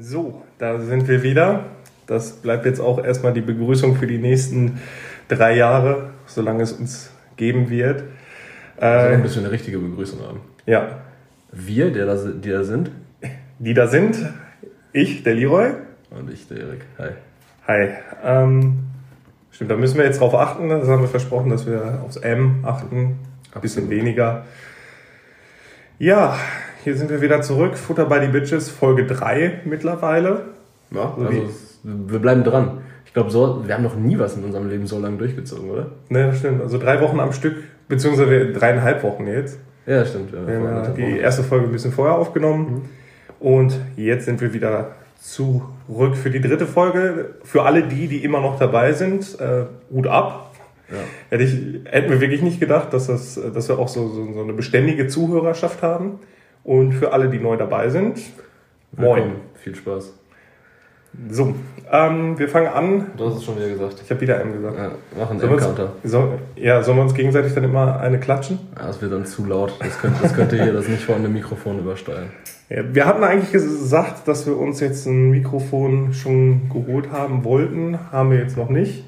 So, da sind wir wieder. Das bleibt jetzt auch erstmal die Begrüßung für die nächsten drei Jahre, solange es uns geben wird. Also ein bisschen eine richtige Begrüßung haben. Ja. Wir, der da, die da sind. Die da sind, ich, der Leroy. Und ich, der Erik. Hi. Hi. Ähm, stimmt, da müssen wir jetzt drauf achten. Das haben wir versprochen, dass wir aufs M achten. Ein bisschen weniger. Ja, hier sind wir wieder zurück. Futter by the Bitches, Folge 3 mittlerweile. Ja, So also wir bleiben dran. Ich glaube, so, wir haben noch nie was in unserem Leben so lange durchgezogen, oder? Ne, das stimmt. Also drei Wochen am Stück, beziehungsweise dreieinhalb Wochen jetzt. Ja, stimmt. Ja, ja die erste Folge ein bisschen vorher aufgenommen. Und jetzt sind wir wieder zurück für die dritte Folge. Für alle die, die immer noch dabei sind, äh, Hut ab. Ja. Hätte ich, hätten wir wirklich nicht gedacht, dass, das, dass wir auch so, so, so eine beständige Zuhörerschaft haben. Und für alle, die neu dabei sind, moin. Willkommen. Viel Spaß. So, ähm, wir fangen an. Du hast es schon wieder gesagt. Ich habe wieder M gesagt. Ja, mach einen Sollen wir M-Counter. uns, so, ja, sollen wir uns gegenseitig dann immer eine klatschen? Ja, das wird dann zu laut. Das könnte, das könnte hier das nicht vorhandene Mikrofon übersteuern. Ja, wir hatten eigentlich gesagt, dass wir uns jetzt ein Mikrofon schon geholt haben wollten. Haben wir jetzt noch nicht.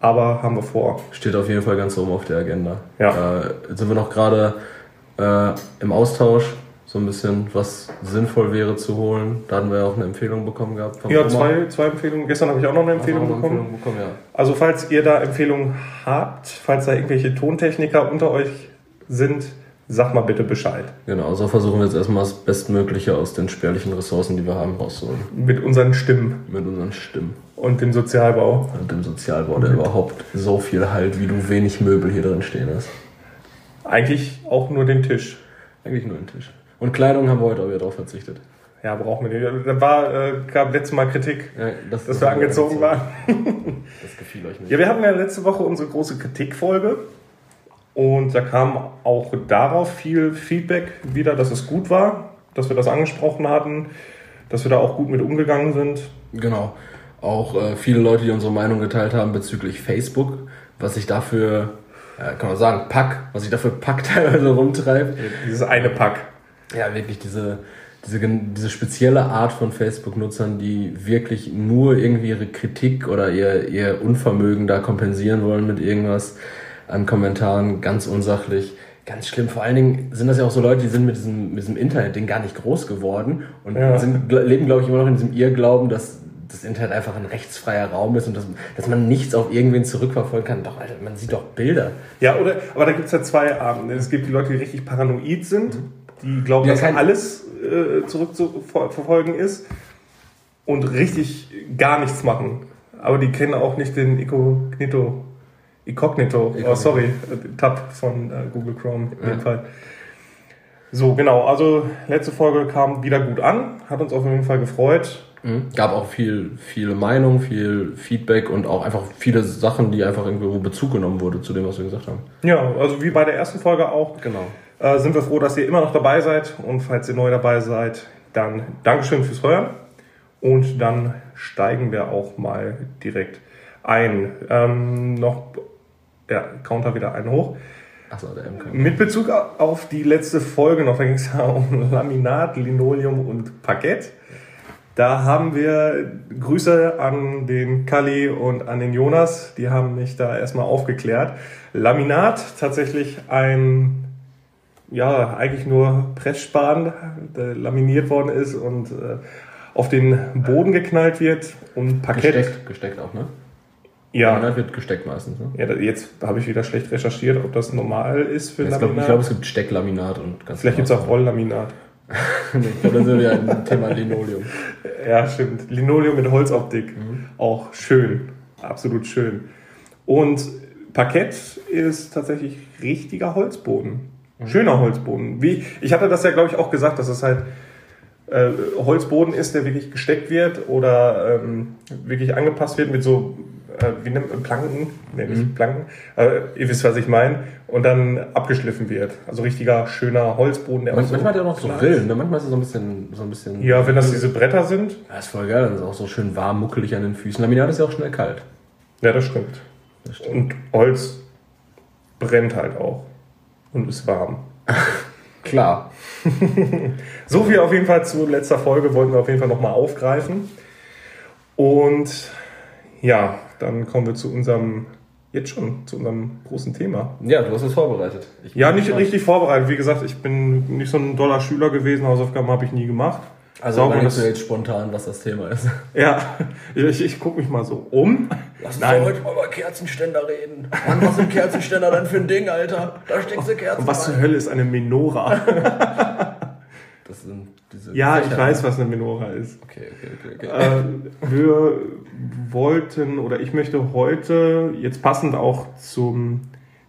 Aber haben wir vor. Steht auf jeden Fall ganz oben auf der Agenda. Ja. Äh, jetzt sind wir noch gerade äh, im Austausch, so ein bisschen, was sinnvoll wäre zu holen. Da hatten wir ja auch eine Empfehlung bekommen gehabt. Ja, Oma. zwei, zwei Empfehlungen. Gestern habe ich auch noch eine Empfehlung eine bekommen. Empfehlung bekommen, ja. Also falls ihr da Empfehlungen habt, falls da irgendwelche Tontechniker unter euch sind, sag mal bitte Bescheid. Genau, so versuchen wir jetzt erstmal das Bestmögliche aus den spärlichen Ressourcen, die wir haben, rauszuholen. Mit unseren Stimmen Mit unseren Stimmen und dem Sozialbau. und dem Sozialbau, der überhaupt so viel halt, wie du wenig Möbel hier drin stehen hast. Eigentlich auch nur den Tisch. Eigentlich nur ein Tisch. Und Kleidung haben wir heute auch wieder drauf verzichtet. Ja, brauchen wir nicht. Da war, äh, gab letztes Mal Kritik, Ja, das, dass wir angezogen waren. Das gefiel euch nicht. Ja, wir hatten ja letzte Woche unsere große Kritikfolge und da kam auch darauf viel Feedback wieder, dass es gut war, dass wir das angesprochen hatten, dass wir da auch gut mit umgegangen sind. Genau. Auch äh, viele Leute, die unsere Meinung geteilt haben bezüglich Facebook, was sich dafür, äh, kann man sagen, Pack, was sich dafür Pack teilweise rumtreibt. Dieses eine Pack. Ja, wirklich diese, diese, diese spezielle Art von Facebook-Nutzern, die wirklich nur irgendwie ihre Kritik oder ihr, ihr Unvermögen da kompensieren wollen mit irgendwas an Kommentaren, ganz unsachlich. Ganz schlimm. Vor allen Dingen sind das ja auch so Leute, die sind mit diesem, mit diesem Internet-Ding gar nicht groß geworden und Ja. sind, leben, glaube ich, immer noch in diesem Irrglauben, dass das Internet einfach ein rechtsfreier Raum ist und dass, dass man nichts auf irgendwen zurückverfolgen kann. Doch, Alter, man sieht doch Bilder. Ja, oder, aber da gibt es ja zwei Arten. Es gibt die Leute, die richtig paranoid sind, die glauben, Ja, dass alles äh, zurückzuverfolgen ist und richtig gar nichts machen. Aber die kennen auch nicht den Incognito. Incognito, oh, sorry, äh, Tab von äh, Google Chrome in dem Ja. Fall. So, genau. Also, letzte Folge kam wieder gut an, hat uns auf jeden Fall gefreut. Mhm. Gab auch viel, viele Meinungen, viel Feedback und auch einfach viele Sachen, die einfach irgendwo Bezug genommen wurde zu dem, was wir gesagt haben. Ja, also wie bei der ersten Folge auch. Genau. äh, sind wir froh, dass ihr immer noch dabei seid. Und falls ihr neu dabei seid, dann Dankeschön fürs Hören. Und dann steigen wir auch mal direkt ein. Ähm, noch, ja, Counter wieder einen hoch. Achso, der MK. Mit Bezug auf die letzte Folge noch, da ging es ja um Laminat, Linoleum und Parkett. Da haben wir Grüße an den Kali und an den Jonas. Die haben mich da erstmal aufgeklärt. Laminat, tatsächlich ein, ja, eigentlich nur Pressspan, der laminiert worden ist und äh, auf den Boden geknallt wird. Und Parkett, Gesteckt, gesteckt auch, ne? ja, Laminat wird gesteckt meistens, ne? ja, jetzt habe ich wieder schlecht recherchiert, ob das normal ist für Ich Laminat. glaube, glaub, es gibt Stecklaminat und ganz Vielleicht gibt es auch Rolllaminat. ich glaube, da sind wir ein Thema Linoleum. Ja, stimmt. Linoleum mit Holzoptik. Auch schön. Absolut schön. Und Parkett ist tatsächlich richtiger Holzboden. Schöner Holzboden. Wie, ich hatte das ja, glaube ich, auch gesagt, dass es halt äh, Holzboden ist, der wirklich gesteckt wird oder ähm, wirklich angepasst wird mit so, äh, wie nennt man Planken? Nee, nicht Planken. Äh, ihr wisst, was ich meine. Und dann abgeschliffen wird. Also richtiger, schöner Holzboden. Der Man, auch so manchmal hat er auch noch so Rillen, ne? Manchmal ist er so ein bisschen, so ein bisschen. Ja, wenn das diese Bretter sind. Ja, ist voll geil, dann ist es auch so schön warm, muckelig an den Füßen. Laminat ist ja auch schnell kalt. Ja, das stimmt. Das stimmt. Und Holz brennt halt auch und ist warm. Klar. so viel auf jeden Fall zu letzter Folge wollten wir auf jeden Fall nochmal aufgreifen. Und ja, dann kommen wir zu unserem, jetzt schon, zu unserem großen Thema. Ja, du hast es vorbereitet. Ja, nicht richtig vorbereitet. Wie gesagt, ich bin nicht so ein doller Schüler gewesen, Hausaufgaben habe ich nie gemacht. Also überlegst du jetzt spontan, was das Thema ist. Ja, ich, ich gucke mich mal so um. Lass uns heute mal über Kerzenständer reden. Mann, was sind Kerzenständer denn für ein Ding, Alter? Da steckst du Kerzen Und was zur Hölle ist eine Menora? das sind diese ja, Fächer, ich weiß, was eine Menora ist. Okay, okay, okay. okay. Äh, wir wollten, oder ich möchte heute, jetzt passend auch zum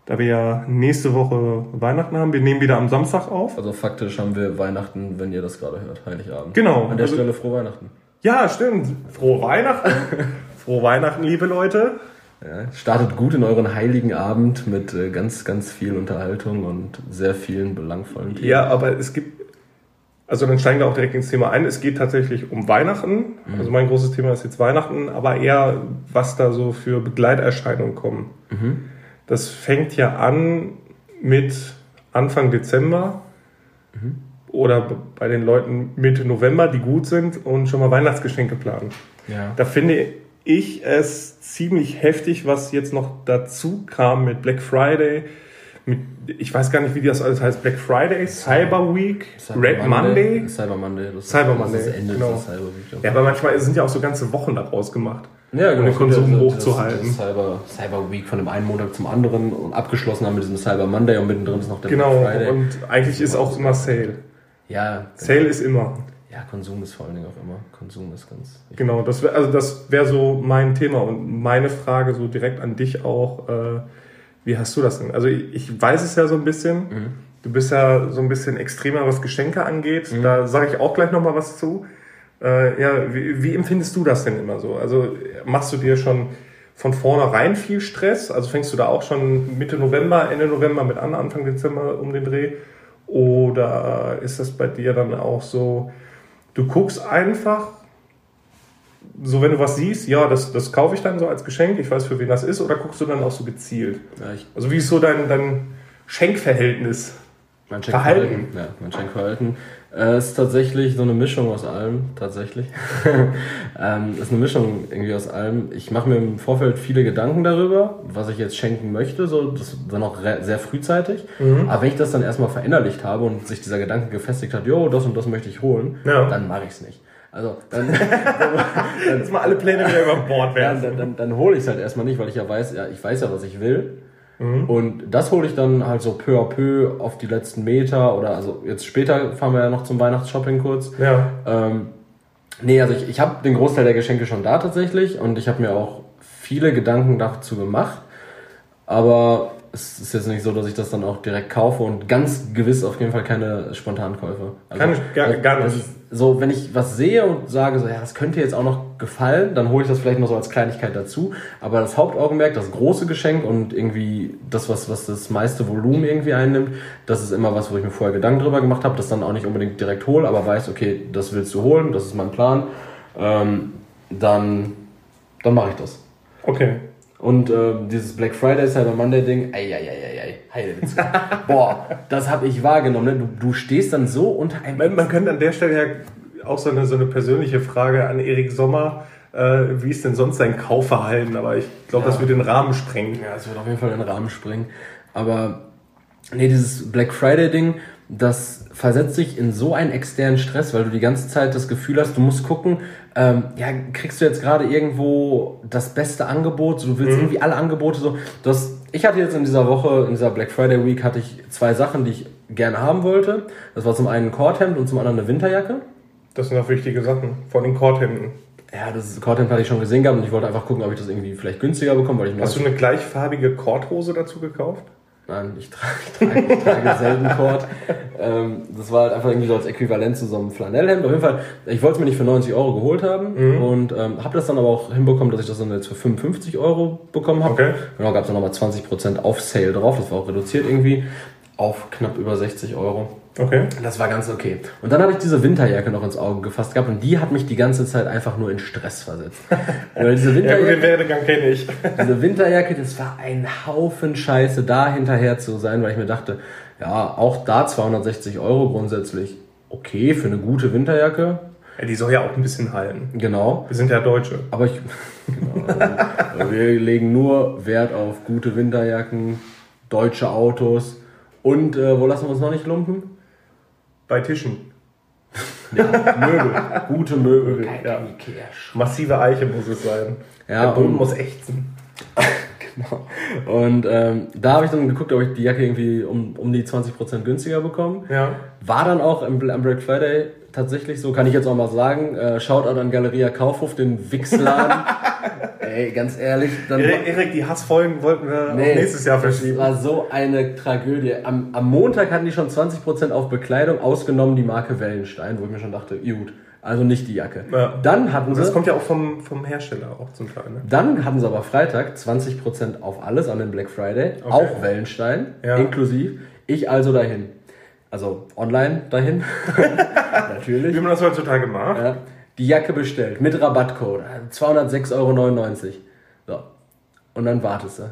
da wir ja nächste Woche Weihnachten haben. Wir nehmen wieder am Samstag auf. Also faktisch haben wir Weihnachten, wenn ihr das gerade hört, Heiligabend. Genau. An der also, Stelle frohe Weihnachten. Ja, stimmt. Frohe Weihnachten. frohe Weihnachten, liebe Leute. Ja, startet gut in euren heiligen Abend mit äh, ganz, ganz viel Unterhaltung und sehr vielen belangvollen Themen. Ja, aber es gibt, also dann steigen wir auch direkt ins Thema ein. Es geht tatsächlich um Weihnachten. Mhm. Also mein großes Thema ist jetzt Weihnachten, aber eher, was da so für Begleiterscheinungen kommen. Mhm. Das fängt ja an mit Anfang Dezember mhm. oder bei den Leuten Mitte November, die gut sind und schon mal Weihnachtsgeschenke planen. Ja. Da finde ich es ziemlich heftig, was jetzt noch dazu kam mit Black Friday. Mit, ich weiß gar nicht, wie das alles heißt. Black Friday, Cyber Week, Cyber Red Monday, Monday. Cyber Monday. Das Cyber Monday. Das ist das Ende genau. Cyber Week. Ja, aber manchmal sind ja auch so ganze Wochen daraus gemacht ja, genau, um den Konsum das, hochzuhalten. Das Cyber, Cyber Week von dem einen Montag zum anderen und abgeschlossen haben mit diesem Cyber Monday und mittendrin ist noch der genau, Black Friday. und eigentlich ist auch immer Sale. Ja. Genau. Sale ist immer. Ja, Konsum ist vor allen Dingen auch immer. Konsum ist ganz. Wichtig. Genau, das wäre also das wäre so mein Thema und meine Frage so direkt an dich auch. Äh, wie hast du das denn? Also ich, ich weiß es ja so ein bisschen. Mhm. Du bist ja so ein bisschen extremer, was Geschenke angeht. Mhm. Da sage ich auch gleich noch mal was zu. Äh, ja, wie, wie, empfindest du das denn immer so? Also machst du dir schon von vornherein viel Stress? Also fängst du da auch schon Mitte November, Ende November mit an, Anfang Dezember um den Dreh? Oder ist das bei dir dann auch so, du guckst einfach, so wenn du was siehst, ja, das, das kaufe ich dann so als Geschenk, ich weiß für wen das ist, oder guckst du dann auch so gezielt? Ja, also wie ist so dein, dein Schenkverhältnis? Mein Schenkverhalten. Ja, mein Schenkverhalten. Äh, ist tatsächlich so eine Mischung aus allem, tatsächlich. ähm, ist eine Mischung irgendwie aus allem. Ich mache mir im Vorfeld viele Gedanken darüber, was ich jetzt schenken möchte, so das dann auch sehr frühzeitig. Mhm. Aber wenn ich das dann erstmal verinnerlicht habe und sich dieser Gedanke gefestigt hat, jo, das und das möchte ich holen, ja. dann mache ich es nicht. Also dann, dann, dass mal alle Pläne wieder über Bord werden. Dann, dann, dann, dann hole ich es halt erstmal nicht, weil ich ja weiß, ja, ich weiß ja, was ich will. Mhm. Und das hole ich dann halt so peu à peu auf die letzten Meter oder also jetzt später fahren wir ja noch zum Weihnachtsshopping kurz. Ja. Ähm, nee, also ich, ich habe den Großteil der Geschenke schon da tatsächlich und ich habe mir auch viele Gedanken dazu gemacht. Aber es ist jetzt nicht so, dass ich das dann auch direkt kaufe und ganz gewiss auf jeden Fall keine Spontankäufe. Also, Kann ich gar, gar nicht. so, wenn ich was sehe und sage, so, ja, das könnte jetzt auch noch gefallen, dann hole ich das vielleicht noch so als Kleinigkeit dazu. Aber das Hauptaugenmerk, das große Geschenk und irgendwie das, was, was das meiste Volumen irgendwie einnimmt, das ist immer was, wo ich mir vorher Gedanken drüber gemacht habe, das dann auch nicht unbedingt direkt hole, aber weiß, okay, das willst du holen, das ist mein Plan, ähm, dann, dann mache ich das. Okay. Und äh, dieses Black Friday, Cyber Monday Ding, ei, ei, ei, ei, Heidewitzka. Boah, das habe ich wahrgenommen. Ne? Du, du stehst dann so unter einem... Man, man könnte an der Stelle ja auch so eine, so eine persönliche Frage an Erik Sommer, äh, wie ist denn sonst sein Kaufverhalten? Aber ich glaube, ja. das wird den Rahmen sprengen. Ja, das wird auf jeden Fall den Rahmen sprengen. Aber nee, dieses Black Friday Ding, das versetzt dich in so einen externen Stress, weil du die ganze Zeit das Gefühl hast, du musst gucken, ähm, ja, kriegst du jetzt gerade irgendwo das beste Angebot, so, du willst mhm. irgendwie alle Angebote so. Das, ich hatte jetzt in dieser Woche, in dieser Black Friday Week, hatte ich zwei Sachen, die ich gerne haben wollte. Das war zum einen ein Korthemd und zum anderen eine Winterjacke. Das sind auch wichtige Sachen, von den Korthemden. Ja, das Korthemd hatte ich schon gesehen gehabt und ich wollte einfach gucken, ob ich das irgendwie vielleicht günstiger bekomme. Weil ich Hast du eine gleichfarbige Korthose dazu gekauft? Nein, ich trage, ich trage, ich trage selten Kord. ähm, das war halt einfach irgendwie so als Äquivalent zu so einem Flanellhemd. Auf jeden Fall, ich wollte es mir nicht für 90 Euro geholt haben mhm. und ähm, habe das dann aber auch hinbekommen, dass ich das dann jetzt für 55 Euro bekommen habe. Okay. Genau, gab es dann nochmal 20% auf Sale drauf. Das war auch reduziert irgendwie auf knapp über 60 Euro. Okay. Das war ganz okay. Und dann habe ich diese Winterjacke noch ins Auge gefasst gehabt und die hat mich die ganze Zeit einfach nur in Stress versetzt. Weil diese Winterjacke, ja, den Werdegang kenne ich. diese Winterjacke, das war ein Haufen Scheiße, da hinterher zu sein, weil ich mir dachte, Ja, auch da 260 Euro grundsätzlich. Okay, für eine gute Winterjacke. Ja, die soll ja auch ein bisschen halten. Genau. Wir sind ja Deutsche. Aber ich, genau, also, wir legen nur Wert auf gute Winterjacken, deutsche Autos und äh, wo lassen wir uns noch nicht lumpen? Bei Tischen. Ja, Möbel. Gute Möbel. Ja. Massive Eiche muss es sein. Ja, Der Boden muss ächzen. Genau. Und ähm, da habe ich dann geguckt, ob ich die Jacke irgendwie um, um die 20% günstiger bekomme. Ja. War dann auch im, am Black Friday tatsächlich so, kann ich jetzt auch mal sagen. Äh, Shoutout an Galeria Kaufhof, den Wichsladen. Ey, ganz ehrlich, dann Erik, Erik, die Hassfolgen wollten wir auf nächstes Jahr das verschieben. war so eine Tragödie. Am, am Montag hatten die schon 20% auf Bekleidung, ausgenommen die Marke Wellenstein, wo ich mir schon dachte, gut, also nicht die Jacke. Ja. Dann hatten sie... Das kommt ja auch vom, vom Hersteller auch zum Teil. Ne? Dann hatten sie aber Freitag 20% auf alles an den Black Friday, Okay. auch Wellenstein, Ja. inklusiv. Ich also dahin. Also online dahin. Natürlich. Wie man das heutzutage macht. Ja. Die Jacke bestellt mit Rabattcode. 206,99 Euro. So. Und dann wartest du.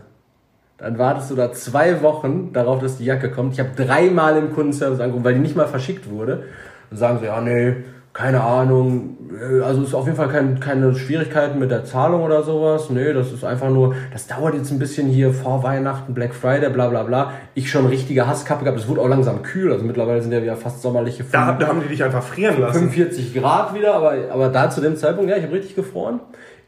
Dann wartest du da zwei Wochen darauf, dass die Jacke kommt. Ich habe dreimal im Kundenservice angerufen, weil die nicht mal verschickt wurde. Und sagen sie, ja, nee, keine Ahnung. äh, Also ist auf jeden Fall kein, keine Schwierigkeiten mit der Zahlung oder sowas. Nee, das ist einfach nur, das dauert jetzt ein bisschen hier vor Weihnachten, Black Friday, bla bla bla. Ich schon richtige Hasskappe gehabt. Es wurde auch langsam kühl. Also mittlerweile sind ja wieder fast sommerliche Da, da haben die dich einfach frieren lassen. 45 Grad wieder, aber, aber da zu dem Zeitpunkt, ja, ich habe richtig gefroren.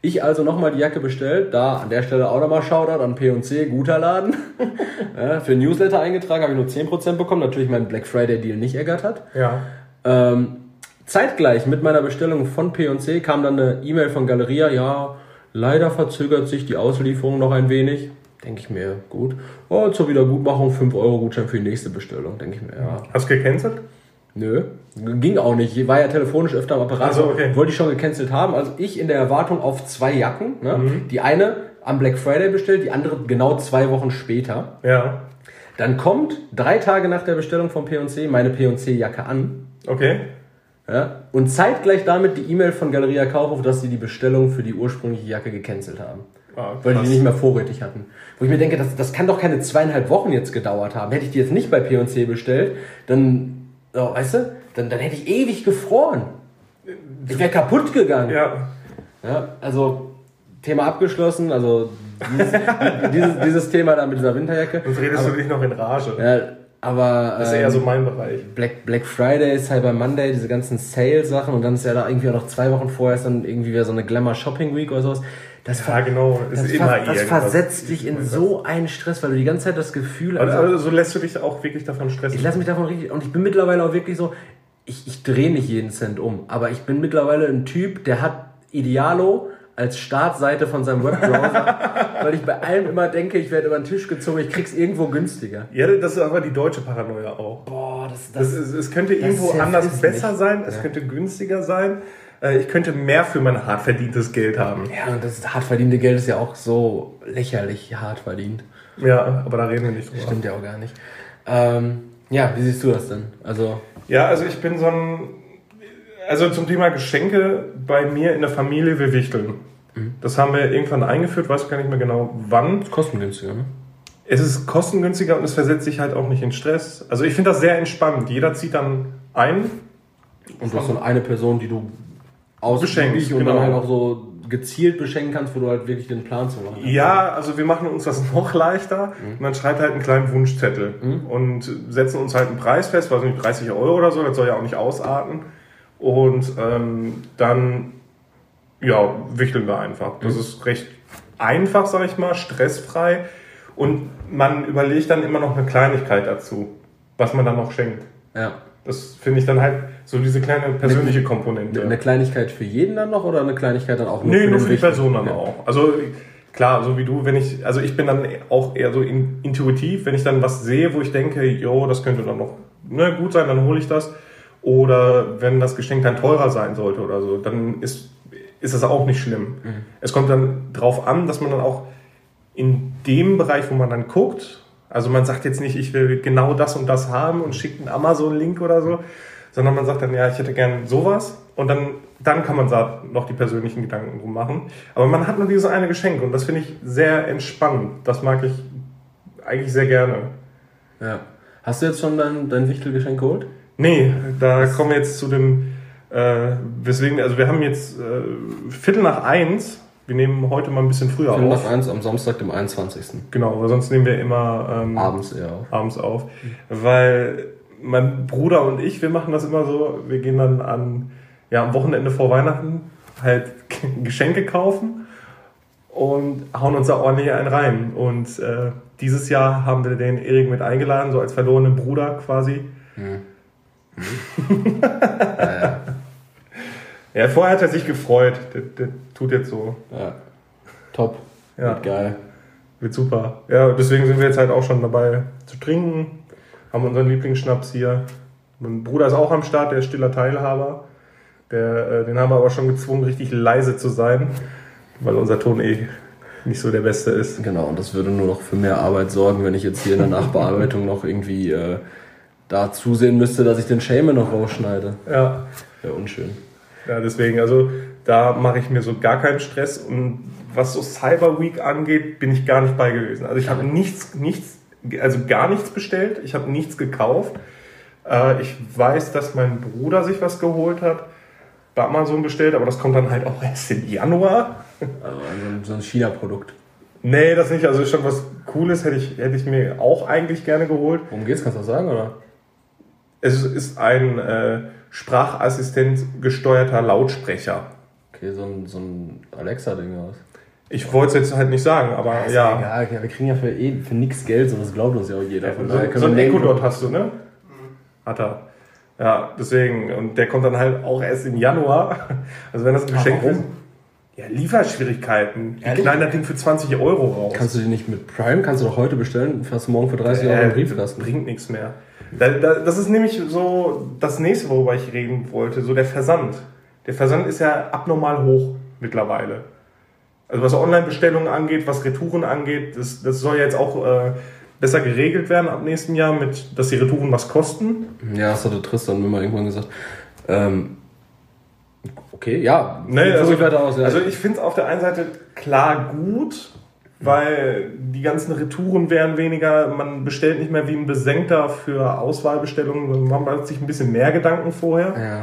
Ich also nochmal die Jacke bestellt, da an der Stelle auch nochmal Shoutout an P&C, guter Laden. ja, für Newsletter eingetragen, habe ich nur 10% bekommen, natürlich mein Black Friday Deal nicht ergattert. Ja. Ähm, zeitgleich mit meiner Bestellung von P&C kam dann eine E-Mail von Galeria, ja, leider verzögert sich die Auslieferung noch ein wenig. Denke ich mir, gut. Oh, zur Wiedergutmachung 5 Euro Gutschein für die nächste Bestellung. Denke ich mir, ja, Hast du gecancelt? Nö, ging auch nicht. War ja telefonisch öfter am Apparat. Ach so, okay. Wollte ich schon gecancelt haben. Also ich in der Erwartung auf zwei Jacken. Ne? Mhm. Die eine am Black Friday bestellt, die andere genau zwei Wochen später. Ja. Dann kommt drei Tage nach der Bestellung von P&C meine P&C-Jacke an. Okay. Ja? Und zeitgleich damit die E-Mail von Galeria Kaufhof, dass sie die Bestellung für die ursprüngliche Jacke gecancelt haben. Ah, Weil die nicht mehr vorrätig hatten. Wo ich mir denke, das, das kann doch keine zweieinhalb Wochen jetzt gedauert haben. Hätte ich die jetzt nicht bei P&C bestellt, dann, oh, weißt du, dann, dann hätte ich ewig gefroren. Ich wäre kaputt gegangen. Ja. Ja, also Thema abgeschlossen, also dieses, dieses, dieses Thema da mit dieser Winterjacke. Sonst redest du dich noch in Rage. Ja, aber Das ist ähm, eher so mein Bereich. Black, Black Friday, Cyber Monday, diese ganzen Sales-Sachen und dann ist ja da irgendwie auch noch zwei Wochen vorher ist dann irgendwie wieder so eine Glamour Shopping Week oder sowas. Das, Ja, genau. Das, ist immer das versetzt dich in so einen Stress, weil du die ganze Zeit das Gefühl Aber, also, aber so lässt du dich auch wirklich davon stressen. ich lasse mich davon richtig und ich bin mittlerweile auch wirklich so, ich, ich drehe nicht jeden Cent um, aber ich bin mittlerweile ein Typ, der hat Idealo als Startseite von seinem Webbrowser, weil ich bei allem immer denke, ich werde über den Tisch gezogen, ich krieg's irgendwo günstiger. ja, das ist aber die deutsche Paranoia auch. Boah, das, Das das, ist, es könnte irgendwo anders besser sein, es Ja. könnte günstiger sein, äh, ich könnte mehr für mein hart verdientes Geld haben. Ja, und das hart verdiente Geld ist ja auch so lächerlich hart verdient. Ja, aber da reden wir nicht drüber. Stimmt ja auch gar nicht. Ähm, ja, wie siehst du das denn? Also, Ja, also ich bin so ein. Also zum Thema Geschenke bei mir in der Familie, wir wichteln. Das haben wir irgendwann eingeführt, weiß gar nicht mehr genau wann. kostengünstiger, ne? Es ist kostengünstiger und es versetzt sich halt auch nicht in Stress. Also ich finde das sehr entspannt. Jeder zieht dann ein. Und du hast dann eine Person, die du ausgiebig Beschenkst, und genau. dann halt auch so gezielt beschenken kannst, wo du halt wirklich den Plan zu machen hast. Ja, also wir machen uns das noch leichter. Man schreibt halt einen kleinen Wunschzettel und setzen uns halt einen Preis fest, weiß nicht, 30 Euro oder so, das soll ja auch nicht ausarten. Und ähm, dann, ja, wichteln wir einfach. Das ist recht einfach, sag ich mal, stressfrei. Und man überlegt dann immer noch eine Kleinigkeit dazu, was man dann noch schenkt. Ja. Das finde ich dann halt so diese kleine persönliche Komponente. Eine Kleinigkeit für jeden dann noch oder eine Kleinigkeit dann auch nur Nee, für nur für die Wichtel? Person dann Ja. auch. Also klar, so wie du, wenn ich, also ich bin dann auch eher so in, intuitiv, wenn ich dann was sehe, wo ich denke, jo, das könnte dann noch ne, gut sein, dann hole ich das. Oder wenn das Geschenk dann teurer sein sollte oder so, dann ist, ist das auch nicht schlimm. Mhm. Es kommt dann drauf an, dass man dann auch in dem Bereich, wo man dann guckt, also man sagt jetzt nicht, ich will genau das und das haben und schickt einen Amazon-Link oder so, sondern man sagt dann, ja, ich hätte gern sowas und dann, dann kann man da noch die persönlichen Gedanken drum machen. Aber man hat nur dieses eine Geschenk und das finde ich sehr entspannend. Das mag ich eigentlich sehr gerne. Ja. Hast du jetzt schon dein, dein Wichtelgeschenk geholt? Nee, da kommen wir jetzt zu dem, äh, weswegen, also wir haben jetzt äh, Viertel nach eins. Wir nehmen heute mal ein bisschen früher Viertel auf. nach eins am Samstag, dem 21. Genau, weil sonst nehmen wir immer ähm, Abends eher auf. abends auf. Weil mein Bruder und ich, wir machen das immer so, wir gehen dann an, ja, am Wochenende vor Weihnachten halt Geschenke kaufen und hauen uns da ordentlich einen rein. Und äh, dieses Jahr haben wir den Erik mit eingeladen, so als verlorenen Bruder quasi. Ja, vorher hat er sich gefreut. Der, der tut jetzt so. Ja. Top. Ja. Wird geil. Wird super. Ja, deswegen sind wir jetzt halt auch schon dabei zu trinken. Haben unseren Lieblingsschnaps hier. Mein Bruder ist auch am Start, der ist stiller Teilhaber. Der, äh, den haben wir aber schon gezwungen, richtig leise zu sein, weil unser Ton eh nicht so der beste ist. Genau, und das würde nur noch für mehr Arbeit sorgen, wenn ich jetzt hier in der Nachbearbeitung noch irgendwie äh, da zusehen müsste, dass ich den Shaman noch rausschneide. Ja, Wäre unschön. ja deswegen, also da mache ich mir so gar keinen Stress. Und was so Cyber Week angeht, bin ich gar nicht bei gewesen. Also ich habe nichts, nichts, also gar nichts bestellt. Ich habe nichts gekauft. Äh, ich weiß, dass mein Bruder sich was geholt hat, bei Amazon bestellt, aber das kommt dann halt auch erst im Januar. Also so ein- China-Produkt. Nee, das nicht. Also schon was Cooles, hätte ich, hätte ich mir auch eigentlich gerne geholt. Worum geht's? Kannst du das sagen, oder? Es ist ein äh, Sprachassistent gesteuerter Lautsprecher. Okay, so ein, so ein Alexa-Ding aus. Ich wollte es jetzt halt nicht sagen, aber Ist ja. Egal, ja, wir kriegen ja für, eh, für nix Geld, so das glaubt uns ja auch jeder. Von So, so ein Echo Dot hast du, ne? Hat er. Ja, deswegen. Und der kommt dann halt auch erst im Januar. Also wenn das ein Geschenk warum? ist. Ja, Lieferschwierigkeiten. Die knallen das Ding für 20 Euro raus. Kannst du die nicht mit Prime? Kannst du doch heute bestellen? Fast morgen für 30 Euro Äh, im Briefkasten. Bringt nichts mehr. Da, da, das ist nämlich so das nächste, worüber ich reden wollte, so der Versand. Der Versand ist ja abnormal hoch mittlerweile. Also was Online-Bestellungen angeht, was Retouren angeht, das, das soll ja jetzt auch äh, besser geregelt werden ab nächstem Jahr, mit, dass die Retouren was kosten. Ja, das hatte Tristan mir mal irgendwann gesagt. Ähm, okay, ja. Nee, also, aus, ja. also ich finde es auf der einen Seite klar gut, weil die ganzen Retouren werden weniger, man bestellt nicht mehr wie ein Besenkter für Auswahlbestellungen, man macht sich ein bisschen mehr Gedanken vorher. ja.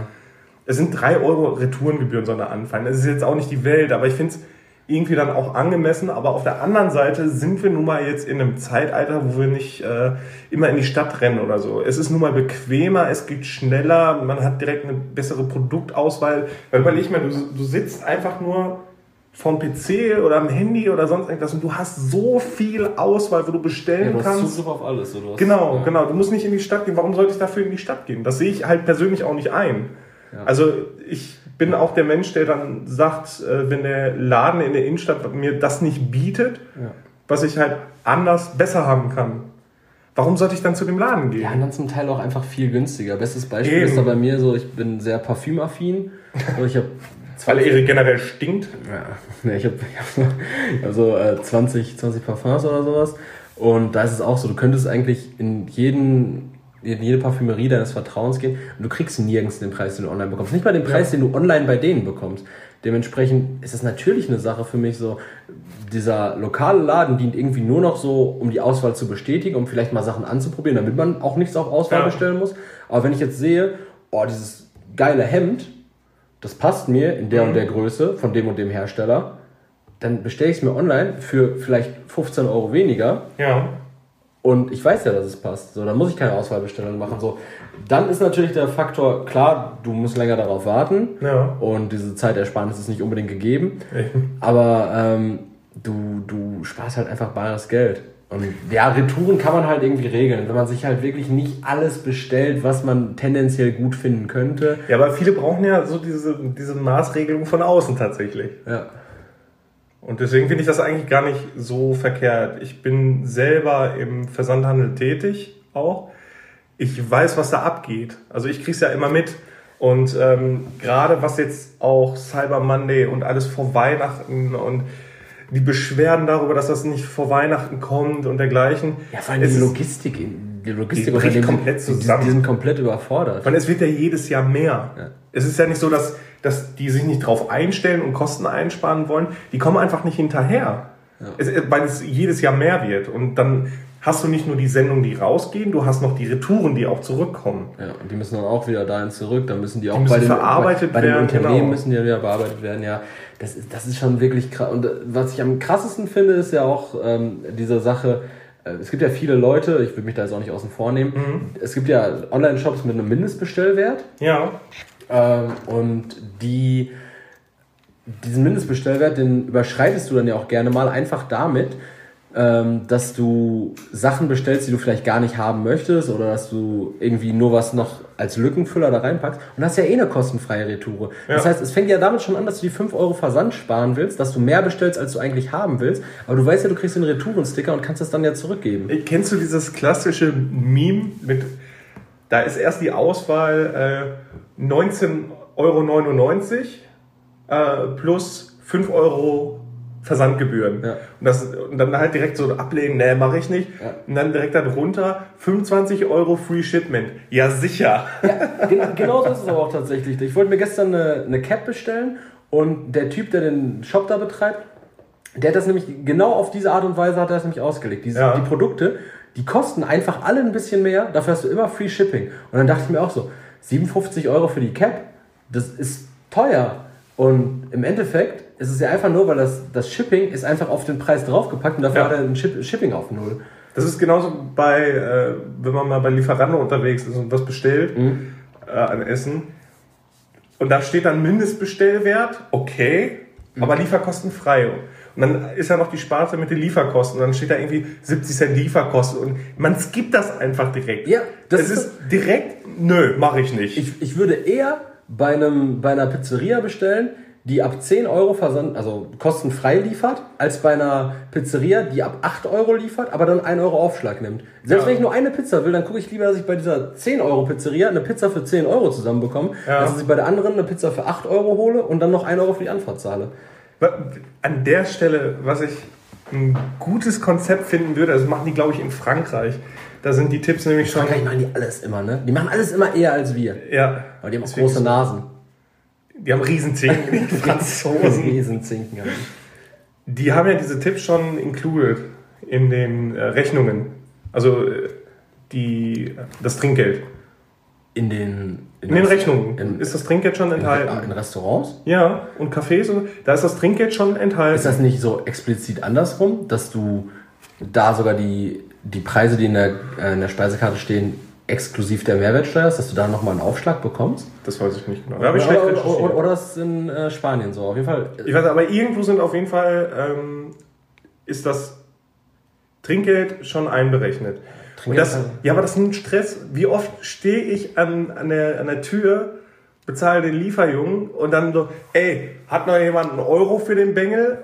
Es sind 3 Euro Retourengebühren sollen da anfallen. Das ist jetzt auch nicht die Welt, aber ich finde es irgendwie dann auch angemessen. Aber auf der anderen Seite sind wir nun mal jetzt in einem Zeitalter, wo wir nicht äh, immer in die Stadt rennen oder so. Es ist nun mal bequemer, es geht schneller, man hat direkt eine bessere Produktauswahl. Weil überleg mal, du, du sitzt einfach nur vom PC oder am Handy oder sonst irgendwas und du hast so viel Auswahl, wo du ja, bestellen du hast kannst. Zugriff auf alles. Du hast, Genau, ja. genau. Du musst nicht in die Stadt gehen. Warum sollte ich dafür in die Stadt gehen? Das sehe ich halt persönlich auch nicht ein. Ja. Also ich bin auch der Mensch, der dann sagt, äh, wenn der Laden in der Innenstadt mir das nicht bietet, Ja. was ich halt anders besser haben kann. Warum sollte ich dann zu dem Laden gehen? Ja, und dann zum Teil auch einfach viel günstiger. Bestes Beispiel Eben. ist da bei mir so, ich bin sehr parfümaffin. Und ich habe Weil er generell stinkt. Ja, nee, ich habe hab, ich hab so äh, 20, 20 Parfums oder sowas. Und da ist es auch so, du könntest eigentlich in jeden in jede Parfümerie deines Vertrauens gehen und du kriegst nirgends den Preis, den du online bekommst. Nicht mal den Preis, den du online bei denen bekommst. Dementsprechend ist es natürlich eine Sache für mich so, dieser lokale Laden dient irgendwie nur noch so, um die Auswahl zu bestätigen, um vielleicht mal Sachen anzuprobieren, damit man auch nichts auf Auswahl Ja. bestellen muss. Aber wenn ich jetzt sehe, oh, dieses geile Hemd, das passt mir in der und der Größe von dem und dem Hersteller, dann bestelle ich es mir online für vielleicht 15 Euro weniger Ja. und ich weiß ja, dass es passt. So, dann muss ich keine Auswahlbestellung machen. So, dann ist natürlich der Faktor, klar, du musst länger darauf warten Ja. und diese Zeitersparnis ist nicht unbedingt gegeben, aber ähm, du, du sparst halt einfach bares Geld. Und ja, Retouren kann man halt irgendwie regeln, wenn man sich halt wirklich nicht alles bestellt, was man tendenziell gut finden könnte. Ja, aber viele brauchen ja so diese, diese Maßregelung von außen tatsächlich. Ja. Und deswegen finde ich das eigentlich gar nicht so verkehrt. Ich bin selber im Versandhandel tätig auch. Ich weiß, was da abgeht. Also ich kriege es ja immer mit. Und ähm, gerade was jetzt auch Cyber Monday und alles vor Weihnachten und die Beschwerden darüber, dass das nicht vor Weihnachten kommt und dergleichen. Ja, vor allem Es die ist- Logistik, die Logistik Die komplett die- die, zusammen. die sind komplett überfordert. Weil es wird ja jedes Jahr mehr. Ja. Es ist ja nicht so, dass, dass die sich nicht drauf einstellen und Kosten einsparen wollen. Die kommen einfach nicht hinterher. Es, weil es jedes Jahr mehr wird. Und dann hast du nicht nur die Sendungen, die rausgehen, du hast noch die Retouren, die auch zurückkommen. Ja, und die müssen dann auch wieder dahin zurück, dann müssen die auch Die müssen bei den, verarbeitet bei, bei den werden, Unternehmen genau. müssen die ja wieder bearbeitet werden, ja. Das ist, das ist schon wirklich krass. Und äh, was ich am krassesten finde, ist ja auch ähm, diese Sache, äh, es gibt ja viele Leute, ich will mich da jetzt auch nicht außen vor nehmen, Mhm. es gibt ja Online-Shops mit einem Mindestbestellwert Ja. ähm, und die, diesen Mindestbestellwert, den überschreitest du dann ja auch gerne mal einfach damit, ähm, dass du Sachen bestellst, die du vielleicht gar nicht haben möchtest oder dass du irgendwie nur was noch als Lückenfüller da reinpackst und hast ja eh eine kostenfreie Retoure. Das Ja. heißt, es fängt ja damit schon an, dass du die 5 Euro Versand sparen willst, dass du mehr bestellst, als du eigentlich haben willst, aber du weißt ja, du kriegst den Retourensticker und kannst das dann ja zurückgeben. Kennst du dieses klassische Meme mit, da ist erst die Auswahl äh, 19,99 Euro äh, plus 5 Euro Versandgebühren. Ja. Und, das, und dann halt direkt so ablehnen, nee, mache ich nicht. Ja. Und dann direkt darunter 25 Euro Free Shipment. Ja, sicher. Gen genau so ist es aber auch tatsächlich. Ich wollte mir gestern eine, eine Cap bestellen und der Typ, der den Shop da betreibt, der hat das nämlich genau auf diese Art und Weise hat er das nämlich ausgelegt. Diese, Ja. Die Produkte, die kosten einfach alle ein bisschen mehr, dafür hast du immer Free Shipping. Und dann dachte ich mir auch so, 57 Euro für die Cap, das ist teuer. Und im Endeffekt ist es ja einfach nur, weil das, das Shipping ist einfach auf den Preis draufgepackt und dafür Ja. hat er ein Ship Shipping auf Null. Das ist genauso bei, äh, wenn man mal bei Lieferando unterwegs ist und was bestellt Mhm. äh, an Essen. Und da steht dann Mindestbestellwert, okay, Mhm. aber Lieferkosten frei. Und dann ist ja noch die Sparte mit den Lieferkosten. Und dann steht da irgendwie 70 Cent Lieferkosten. Und man skippt das einfach direkt. Ja, das das ist ist direkt, nö, mache ich nicht. Ich, ich würde eher bei, einem, bei einer Pizzeria bestellen, die ab 10 Euro Versand, also kostenfrei liefert, als bei einer Pizzeria, die ab 8 Euro liefert, aber dann 1 Euro Aufschlag nimmt. Selbst Ja. wenn ich nur eine Pizza will, dann gucke ich lieber, dass ich bei dieser 10 Euro Pizzeria eine Pizza für 10 Euro zusammenbekomme, Ja. als dass ich bei der anderen eine Pizza für 8 Euro hole und dann noch 1 Euro für die Anfahrt zahle. An der Stelle, was ich ein gutes Konzept finden würde, das machen die, glaube ich, in Frankreich. Da sind die Tipps nämlich schon. Frankreich machen die alles immer, ne? Die machen alles immer eher als wir. Ja. Aber die haben auch große Nasen. Die haben Riesenzinken, die Franzosen. Riesenzinken. haben die. Die haben ja diese Tipps schon included in den äh, Rechnungen. Also äh, die, das Trinkgeld. In den, In den das- Rechnungen In, ist das Trinkgeld schon in, enthalten. in Restaurants? Ja, und Cafés, und, da ist das Trinkgeld schon enthalten. Ist das nicht so explizit andersrum, dass du da sogar die, die Preise, die in der, äh, in der Speisekarte stehen, exklusiv der Mehrwertsteuer ist, dass du da nochmal einen Aufschlag bekommst? Das weiß ich nicht genau. Da habe ich schlecht oder, oder, oder ist es in äh, Spanien so? Auf jeden Fall. Ich weiß, aber irgendwo sind auf jeden Fall, ähm, ist das Trinkgeld schon einberechnet. Und das, Trinkgeld- ja, aber das ist ein Stress. Wie oft stehe ich an, an, der, an der Tür, bezahle den Lieferjungen und dann so, ey, hat noch jemand einen Euro für den Bengel?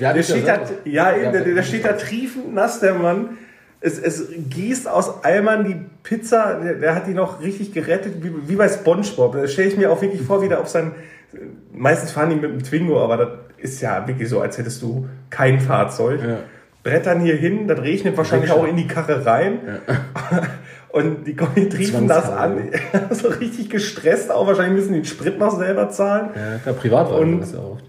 Ja, der steht da, ja, eben, Ja, der, der wir- steht da triefend nass, der Mann. Es, es gießt aus Eimern die Pizza, der, der hat die noch richtig gerettet, wie, wie bei Spongebob. Da stelle ich mir auch wirklich vor, wie der auf sein. Meistens fahren die mit dem Twingo, aber das ist ja wirklich so, als hättest du kein Fahrzeug. Ja. Brettern hier hin, das regnet wahrscheinlich auch in die Karre rein. Und die kommen, die triefen das an. so richtig gestresst auch. Wahrscheinlich müssen die den Sprit noch selber zahlen. Ja, klar, Privatwagen Und- ist ja oft.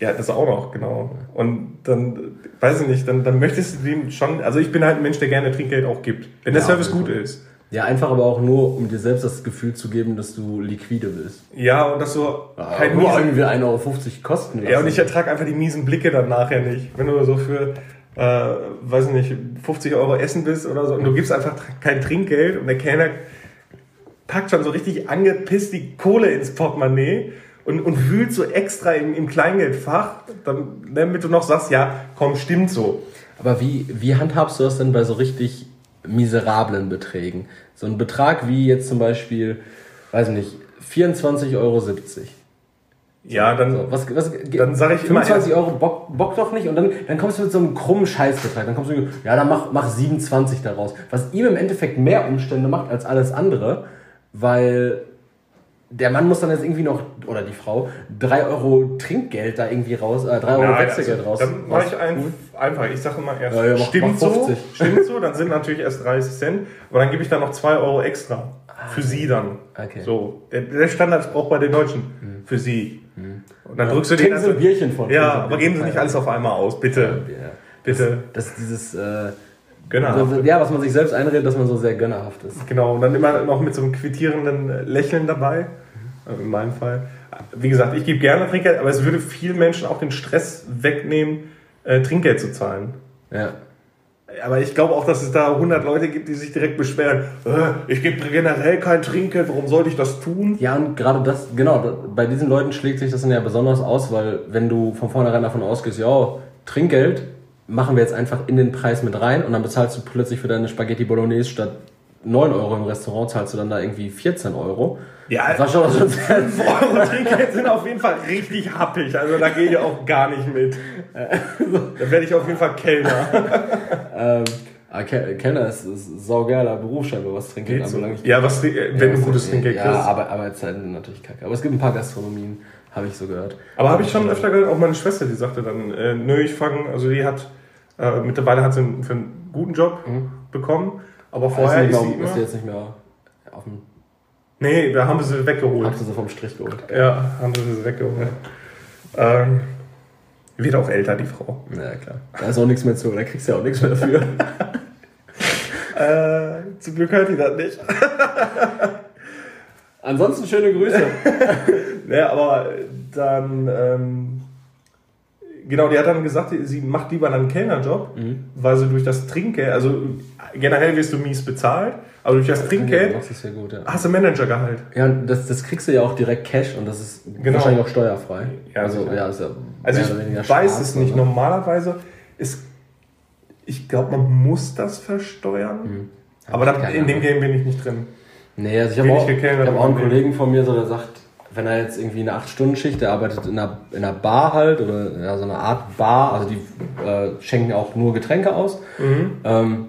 Ja, das auch noch, genau. Und dann, weiß ich nicht, dann, dann möchtest du dem schon, also ich bin halt ein Mensch, der gerne Trinkgeld auch gibt, wenn der Ja, Service gut ist. Ja, einfach aber auch nur, um dir selbst das Gefühl zu geben, dass du liquide bist. Ja, und das so Halt kein nur irgendwie 1,50 Euro kosten lassen. Ja, und ich ertrage einfach die miesen Blicke dann nachher nicht. Wenn du so für, äh, weiß ich nicht, 50 Euro essen bist oder so und du gibst einfach kein Trinkgeld und der Kellner packt schon so richtig angepisst die Kohle ins Portemonnaie und, und wühlt so extra im, im Kleingeldfach, dann, damit du noch sagst, ja, komm, stimmt so. Aber wie, wie handhabst du das denn bei so richtig miserablen Beträgen? So ein Betrag wie jetzt zum Beispiel, weiß ich nicht, 24,70 Euro. Ja, dann, So, was, was, Dann sag ich immer 25 Euro Bock, Bock doch nicht und dann, dann kommst du mit so einem krummen Scheißbetrag. Dann kommst du, ja, dann mach, mach 27 daraus. Was ihm im Endeffekt mehr Umstände macht als alles andere, weil der Mann muss dann jetzt irgendwie noch, oder die Frau, 3 Euro Trinkgeld da irgendwie raus, äh, 3 Euro Nein, Wechselgeld also, raus. Dann mache ich ein, einfach, ich sage immer erst, Ja, ja, mach- stimmt mach so, 50. stimmt so, dann sind natürlich erst 30 Cent, aber dann gebe ich da noch 2 Euro extra. Für sie dann. Okay. So, der, der Standard braucht bei den Deutschen. Für sie. Und dann drückst du den Sie ein Bierchen von. Ja, aber geben Sie nicht alles auf einmal aus, bitte. Ja. Bitte. Das ist dieses, äh, gönnerhaft. Ja, was man sich selbst einredet, dass man so sehr gönnerhaft ist. Genau, und dann immer noch mit so einem quittierenden Lächeln dabei. Mhm. In meinem Fall. Wie gesagt, ich gebe gerne Trinkgeld, aber es würde vielen Menschen auch den Stress wegnehmen, äh, Trinkgeld zu zahlen. Ja. Aber ich glaube auch, dass es da 100 Leute gibt, die sich direkt beschweren, äh, ich gebe generell kein Trinkgeld, warum sollte ich das tun? Ja, und gerade das, genau, bei diesen Leuten schlägt sich das dann ja besonders aus, weil wenn du von vornherein davon ausgehst, ja, Trinkgeld machen wir jetzt einfach in den Preis mit rein und dann bezahlst du plötzlich für deine Spaghetti Bolognese statt 9 Euro im Restaurant, zahlst du dann da irgendwie 14 Euro. Ja, das war schon so 5 Euro Trinkgeld sind auf jeden Fall richtig happig. Also da gehe ich auch gar nicht mit. da werde ich auf jeden Fall Kellner. ähm, ah, Kellner ist, ist saugeiler Beruf scheinbar, was Trinkgeld anbelangt. Ja, was, wenn ja, du gutes Trinkgeld kriegst. Ja, aber Arbeitszeiten sind natürlich kacke. Aber es gibt ein paar Gastronomien, habe ich so gehört. Aber habe ich schon öfter gehört, auch meine Schwester, die sagte dann, äh, nö, ich fange, also die hat, äh, mittlerweile hat sie einen, für einen guten Job mhm. bekommen, aber vorher ist, sie, ist sie jetzt nicht mehr auf dem Nee, da haben wir sie weggeholt. Haben sie vom Strich geholt. Ja, haben sie sie weggeholt. Ähm, wird auch älter, die Frau. Ja, klar. Da ist auch nichts mehr zu, da kriegst du ja auch nichts mehr dafür. äh, zum Glück hört die das nicht. Ansonsten schöne Grüße. ja, aber dann ähm, Genau, die hat dann gesagt, sie macht lieber einen Kellnerjob, mhm. weil sie durch das Trinkgeld, also generell wirst du mies bezahlt, aber durch das Trinkgeld ja gut, ja. hast du Managergehalt. Ja, das, das kriegst du ja auch direkt Cash und das ist genau. wahrscheinlich auch steuerfrei. Ja, also, ja, ist ja also ich weiß es nicht. Oder? Normalerweise ist, ich glaube, man muss das versteuern, mhm. aber da, in dem Game bin ich nicht drin. Nee, also ich habe auch, hab auch einen Kollegen von mir, so, der sagt, wenn er jetzt irgendwie eine 8-Stunden-Schicht, der arbeitet in einer, in einer Bar halt oder ja, so eine Art Bar, also die äh, schenken auch nur Getränke aus. Mhm. Ähm,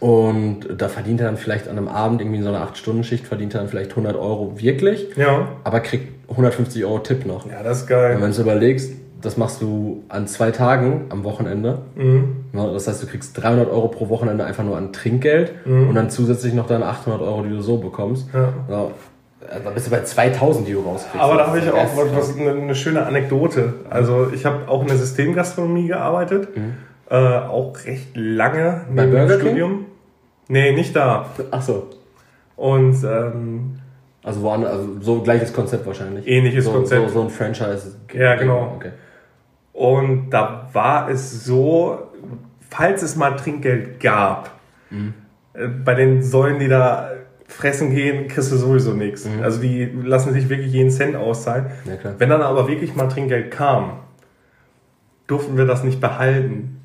und da verdient er dann vielleicht an einem Abend irgendwie in so einer 8-Stunden-Schicht, verdient er dann vielleicht 100 Euro wirklich, ja. aber kriegt 150 Euro Tipp noch. Ja, das ist geil. Und wenn du überlegst, das machst du an zwei Tagen am Wochenende. Mhm. Das heißt, du kriegst 300 Euro pro Wochenende einfach nur an Trinkgeld mhm. und dann zusätzlich noch deine 800 Euro, die du so bekommst. Ja. So, da bist du bei 2000, die du rauskriegst. Aber da habe ich auch was, eine, eine, schöne Anekdote. Also ich habe auch in der Systemgastronomie gearbeitet, mhm. äh, auch recht lange Bei Burger Studium. King? Nee, nicht da. Ach so. Und ähm, also, woanders, also so gleiches Konzept wahrscheinlich. Ähnliches so, Konzept. So, so ein Franchise. Ja, genau. Okay. Und da war es so, falls es mal Trinkgeld gab, mhm. äh, bei den Säulen, die da fressen gehen, kriegst du sowieso nichts. Mhm. Also die lassen sich wirklich jeden Cent auszahlen. Ja, Wenn dann aber wirklich mal Trinkgeld kam, durften wir das nicht behalten.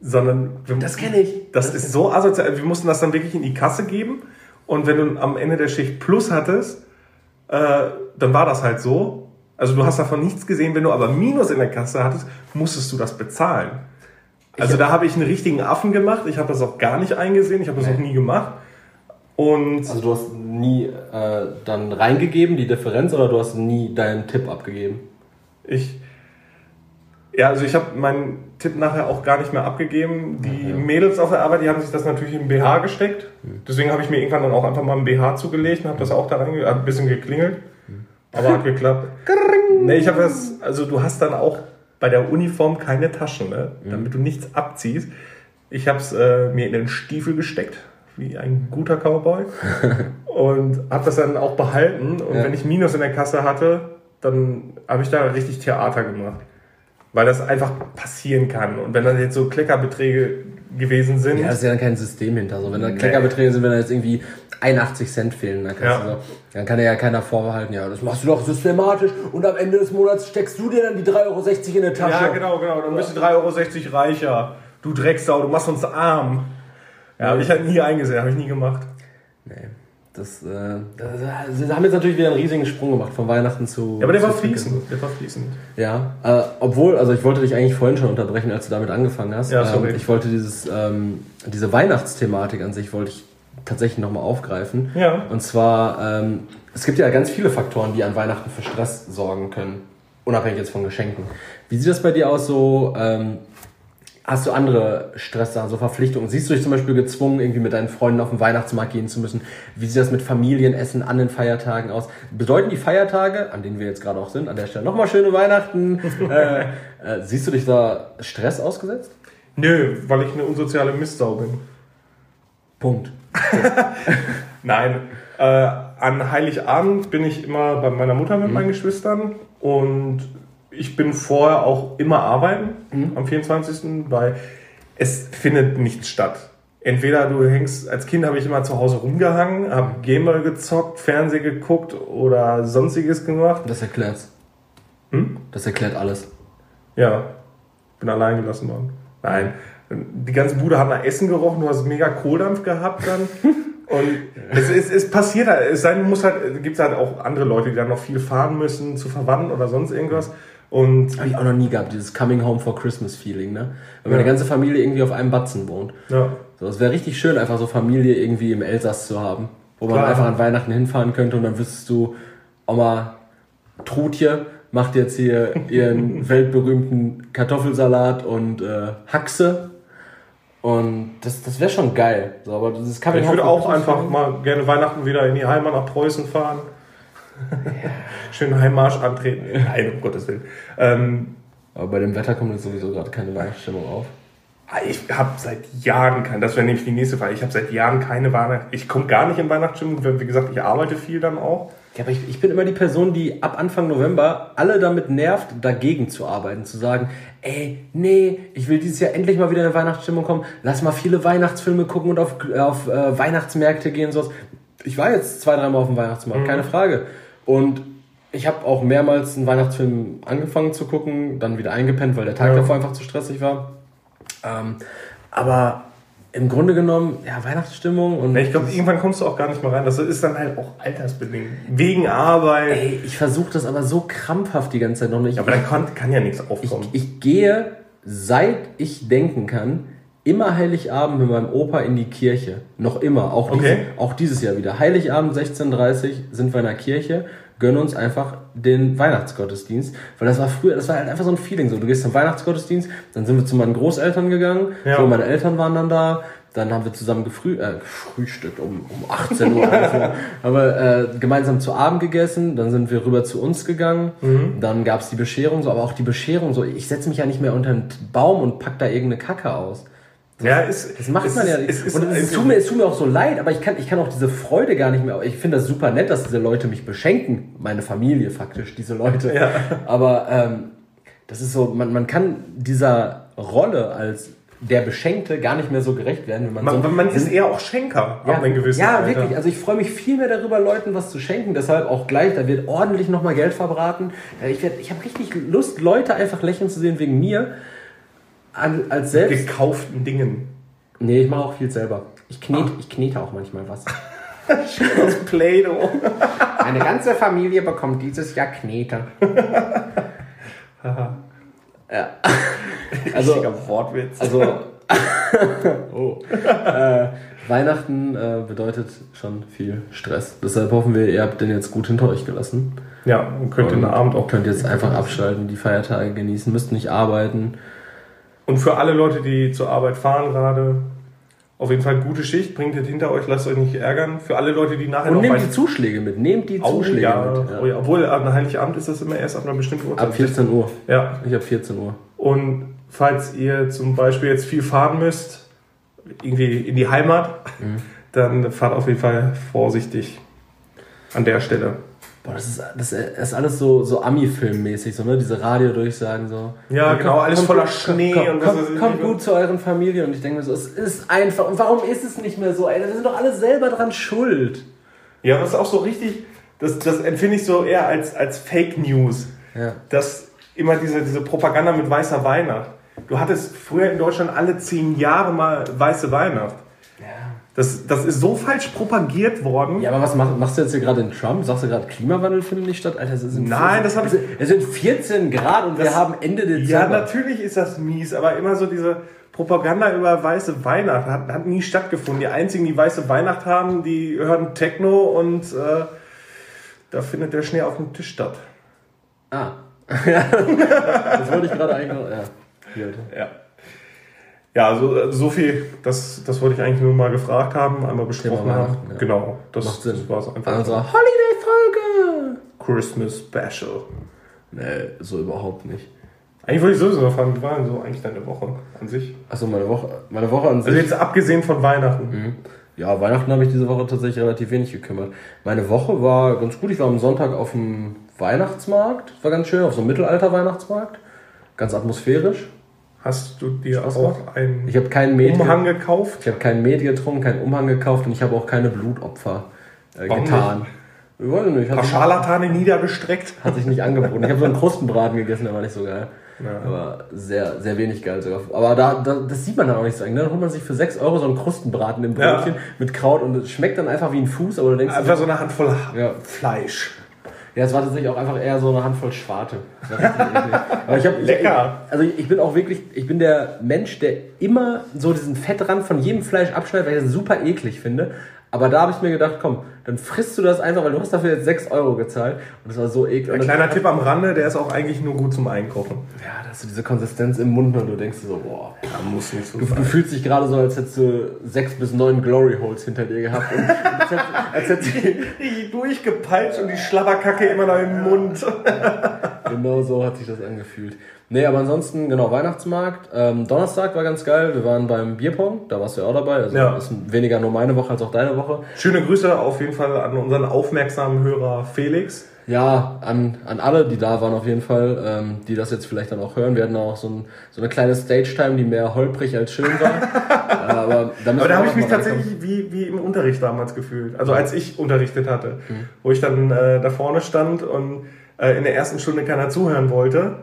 Sondern wir, das kenne ich. Das, das ist so asozial. Wir mussten das dann wirklich in die Kasse geben. Und wenn du am Ende der Schicht Plus hattest, äh, dann war das halt so. Also du hast davon nichts gesehen. Wenn du aber Minus in der Kasse hattest, musstest du das bezahlen. Also ich da habe ich einen richtigen Affen gemacht. Ich habe das auch gar nicht eingesehen. Ich habe das nee. auch nie gemacht. Und also du hast nie äh, dann reingegeben, die Differenz, oder du hast nie deinen Tipp abgegeben? Ich. Ja, also ich habe meinen Tipp nachher auch gar nicht mehr abgegeben. Die ja. Mädels auf der Arbeit, die haben sich das natürlich im BH gesteckt. Mhm. Deswegen habe ich mir irgendwann dann auch einfach mal ein BH zugelegt und habe das auch da reingegeben. Hat ein bisschen geklingelt. Mhm. Aber hat geklappt. nee, ich habe das, also du hast dann auch bei der Uniform keine Taschen, ne? Mhm. damit du nichts abziehst. Ich habe es äh, mir in den Stiefel gesteckt wie ein guter Cowboy und habe das dann auch behalten. Und ja. wenn ich Minus in der Kasse hatte, dann habe ich da richtig Theater gemacht. Weil das einfach passieren kann. Und wenn dann jetzt so Kleckerbeträge gewesen sind. Ja, ist ja dann kein System hinter. So, wenn da Kleckerbeträge sind, wenn da jetzt irgendwie 81 Cent fehlen, dann, ja. so, dann kann ja keiner vorbehalten, ja, das machst du doch systematisch und am Ende des Monats steckst du dir dann die 3,60 Euro in der Tasche. Ja, genau, genau. Dann bist du 3,60 Euro reicher. Du Drecksau, du machst uns arm. Ja, habe ich halt nie eingesehen, habe ich nie gemacht. Nee. Das, äh, das, sie haben jetzt natürlich wieder einen riesigen Sprung gemacht von Weihnachten zu. Ja, aber der war fließend. Der war fließend. Ja, äh, obwohl, also ich wollte dich eigentlich vorhin schon unterbrechen, als du damit angefangen hast. Ja, sorry. Ähm, ich wollte dieses, ähm, diese Weihnachtsthematik an sich wollte ich tatsächlich nochmal aufgreifen. Ja. Und zwar, ähm, es gibt ja ganz viele Faktoren, die an Weihnachten für Stress sorgen können. Unabhängig jetzt von Geschenken. Wie sieht das bei dir aus so? Hast du andere Stresssachen, so Verpflichtungen? Siehst du dich zum Beispiel gezwungen, irgendwie mit deinen Freunden auf den Weihnachtsmarkt gehen zu müssen? Wie sieht das mit Familienessen an den Feiertagen aus? Bedeuten die Feiertage, an denen wir jetzt gerade auch sind, an der Stelle nochmal schöne Weihnachten, äh, äh, siehst du dich da Stress ausgesetzt? Nö, weil ich eine unsoziale Mistsau bin. Punkt. Nein, äh, an Heiligabend bin ich immer bei meiner Mutter mit meinen Geschwistern und ich bin vorher auch immer arbeiten am 24., weil es findet nichts statt. Entweder du hängst, als Kind habe ich immer zu Hause rumgehangen, habe Gameboy gezockt, Fernseh geguckt oder sonstiges gemacht. Das erklärt's. Hm? Das erklärt alles. Ja, bin allein gelassen worden. Nein, die ganze Bude hat nach Essen gerochen, du hast mega Kohldampf gehabt dann. Und es, es, es passiert halt, es sein muss halt, gibt halt auch andere Leute, die dann noch viel fahren müssen zu Verwandten oder sonst irgendwas. Und Habe ich auch noch nie gehabt, dieses Coming Home for Christmas Feeling, ne? Wenn meine Ja. ganze Familie irgendwie auf einem Batzen wohnt. ja, So, es wäre richtig schön, einfach so Familie irgendwie im Elsass zu haben. Wo man Klar. einfach an Weihnachten hinfahren könnte und dann wüsstest du, Oma Trutje macht jetzt hier ihren weltberühmten Kartoffelsalat und äh, Haxe. Und das, das wäre schon geil. So, aber dieses Coming ich würde auch einfach mal gerne Weihnachten wieder in die Heimat nach Preußen fahren. Schön Heimmarsch antreten. Nein, um Gottes Willen. Ähm, Aber bei dem Wetter kommt jetzt sowieso gerade keine Weihnachtsstimmung auf. ich habe seit Jahren kein, das wäre nämlich die nächste Frage, ich habe seit Jahren keine Weihnacht, ich komme gar nicht in Weihnachtsstimmung, wie gesagt, ich arbeite viel dann auch. Ja, aber ich, ich bin immer die Person, die ab Anfang November alle damit nervt, dagegen zu arbeiten. Zu sagen, ey, nee, ich will dieses Jahr endlich mal wieder in Weihnachtsstimmung kommen. Lass mal viele Weihnachtsfilme gucken und auf, auf äh, Weihnachtsmärkte gehen und sowas. Ich war jetzt zwei, dreimal auf dem Weihnachtsmarkt, keine Frage. Und ich habe auch mehrmals einen Weihnachtsfilm angefangen zu gucken, dann wieder eingepennt, weil der Tag Ja. davor einfach zu stressig war. Ähm, aber im Grunde genommen, ja, Weihnachtsstimmung und... Ich glaube, irgendwann kommst du auch gar nicht mehr rein. Das ist dann halt auch altersbedingt. Wegen Arbeit. Ey, ich versuche das aber so krampfhaft die ganze Zeit noch nicht. Aber da kann, kann ja nichts ich, aufkommen. ich gehe, seit ich denken kann, immer Heiligabend mit meinem Opa in die Kirche. Noch immer. Auch, Okay. diese, auch dieses Jahr wieder. Heiligabend 16.30 Uhr sind wir in der Kirche, gönnen uns einfach den Weihnachtsgottesdienst. Weil das war früher, das war halt einfach so ein Feeling. So, du gehst zum Weihnachtsgottesdienst, dann sind wir zu meinen Großeltern gegangen, Ja. so meine Eltern waren dann da. Dann haben wir zusammen gefrüh äh, gefrühstückt um, um 18 Uhr. Also, haben wir äh, gemeinsam zu Abend gegessen. Dann sind wir rüber zu uns gegangen. Dann gab's die Bescherung, so, aber auch die Bescherung, so ich setze mich ja nicht mehr unter einen Baum und pack da irgendeine Kacke aus. Ja, ist, Das macht es man ist, ja Es ist, und es, tut mir, es tut mir auch so leid, aber ich kann, ich kann auch diese Freude gar nicht mehr. Ich finde das super nett, dass diese Leute mich beschenken. Meine Familie faktisch, diese Leute. Ja. Aber ähm, das ist so, man, man kann dieser Rolle als der Beschenkte gar nicht mehr so gerecht werden, wenn man, man, so man ist eher auch Schenker ja, ab einem gewissen ja Alter. wirklich. Also ich freue mich viel mehr darüber, Leuten was zu schenken. Deshalb auch gleich, da wird ordentlich nochmal Geld verbraten. Ja, Ich, werd- ich habe richtig Lust, Leute einfach lächeln zu sehen wegen mir. An, als selbst. Gekauften Dingen. Nee, ich mache auch viel selber. Ich knete, ich knete auch manchmal was. Aus Play-Doh. Meine ganze Familie bekommt dieses Jahr Knete. ja. Also, Richtiger Wortwitz. also oh. äh, Weihnachten äh, bedeutet schon viel Stress. Deshalb hoffen wir, ihr habt den jetzt gut hinter euch gelassen. ja, und könnt den Und Abend auch. könnt jetzt einfach abschalten, die Feiertage genießen, müsst nicht arbeiten. Und für alle Leute, die zur Arbeit fahren gerade, auf jeden Fall gute Schicht, bringt es hinter euch, lasst euch nicht ärgern. Für alle Leute, die nachher Und nehmt die Zuschläge mit. Nehmt die Oh, Zuschläge ja, mit. Ja. Oh, ja. Obwohl, an Heiligabend ist das immer erst ab einer bestimmten Uhrzeit. Ab 14 Uhr. Ja. Ich ab 14 Uhr. Und falls ihr zum Beispiel jetzt viel fahren müsst, irgendwie in die Heimat, Mhm. dann fahrt auf jeden Fall vorsichtig an der Stelle. Boah, das ist, das ist alles so, so Ami-Film-mäßig, so, ne? Diese Radiodurchsagen so. Ja, Und genau, alles voller gut- Schnee komm, und was komm, weiß ich Kommt gut zu euren Familien und ich denke mir so, es ist einfach. Und warum ist es nicht mehr so, ey? Wir sind doch alle selber dran schuld. Ja, das ist auch so richtig, das, das empfinde ich so eher als, als Fake News. Ja. dass immer diese, diese Propaganda mit weißer Weihnacht. Du hattest früher in Deutschland alle zehn Jahre mal weiße Weihnacht. Ja. Das, das ist so falsch propagiert worden. Ja, aber was mach, machst du jetzt hier gerade in Trump? Sagst du gerade, Klimawandel findet nicht statt? Alter, es sind Nein, das hab ich- Es sind 14 Grad und wir Das- haben Ende Ja, Dezember. natürlich ist das mies, aber immer so diese Propaganda über weiße Weihnacht hat, hat nie stattgefunden. Die einzigen, die weiße Weihnacht haben, die hören Techno und äh, da findet der Schnee auf dem Tisch statt. Ah. Ja, das wollte ich gerade eigentlich noch. Ja. Hier. Ja. Ja, so, so viel, das, das wollte ich eigentlich nur mal gefragt haben, einmal besprochen haben. Ja. Genau, das, Macht Sinn. das war es einfach. Unserer Holiday-Folge. Christmas Special. Nee, so überhaupt nicht. Eigentlich wollte ich sowieso noch fragen, wie war denn so eigentlich deine Woche an sich? Achso, meine Woche, meine Woche an sich. Also jetzt abgesehen von Weihnachten. Mhm. Ja, Weihnachten habe ich diese Woche tatsächlich relativ wenig gekümmert. Meine Woche war ganz gut. Ich war am Sonntag auf dem Weihnachtsmarkt. War ganz schön, auf so einem Mittelalter-Weihnachtsmarkt. Ganz atmosphärisch. Hast du dir Spaß auch gemacht? einen Ich habe keinen Umhang gekauft? Ich habe keinen Met getrunken, keinen Umhang gekauft und ich habe auch keine Blutopfer äh, getan. Ich weiß nicht, hat Scharlatane niedergestreckt? hat sich nicht angeboten. Ich habe so einen Krustenbraten gegessen, der war nicht so geil. Ja. Aber sehr, sehr wenig geil sogar. Aber da, da, das sieht man dann auch nicht so. ne? Dann holt man sich für 6 Euro so einen Krustenbraten im Ja. Brötchen mit Kraut und es schmeckt dann einfach wie ein Fuß, aber du denkst, Einfach so eine Handvoll Ja. Fleisch. Ja, es war tatsächlich auch einfach eher so eine Handvoll Schwarte. Aber ich hab, Lecker. Ich, also ich bin auch wirklich, ich bin der Mensch, der immer so diesen Fettrand von jedem Fleisch abschneidet, weil ich das super eklig finde. Aber da habe ich mir gedacht, komm, dann frisst du das einfach, weil du hast dafür jetzt 6 Euro gezahlt. Und das war so eklig. Ein kleiner Tipp am Rande, der ist auch eigentlich nur gut zum Einkochen. Ja, da hast du diese Konsistenz im Mund und du denkst so, boah. Da muss nicht so Du, du fühlst dich gerade so, als hättest du sechs bis neun Glory Holes hinter dir gehabt. Und als hättest, als hättest du, Die durchgepeitscht und die Schlabberkacke immer noch im Mund. Genau so hat sich das angefühlt. Nee, aber ansonsten, genau, Weihnachtsmarkt. Ähm, Donnerstag war ganz geil. Wir waren beim Bierpong, da warst du ja auch dabei. Also Ja. das ist weniger nur meine Woche als auch deine Woche. Schöne Grüße auf jeden Fall an unseren aufmerksamen Hörer Felix. Ja, an, an alle, die da waren auf jeden Fall, ähm, die das jetzt vielleicht dann auch hören. Wir hatten auch so, ein, so eine kleine Stage-Time, die mehr holprig als schön war. Äh, aber da, müssen Aber da habe ich mich tatsächlich wie, wie im Unterricht damals gefühlt. Also als ich unterrichtet hatte. Wo ich dann äh, da vorne stand und äh, in der ersten Stunde keiner zuhören wollte.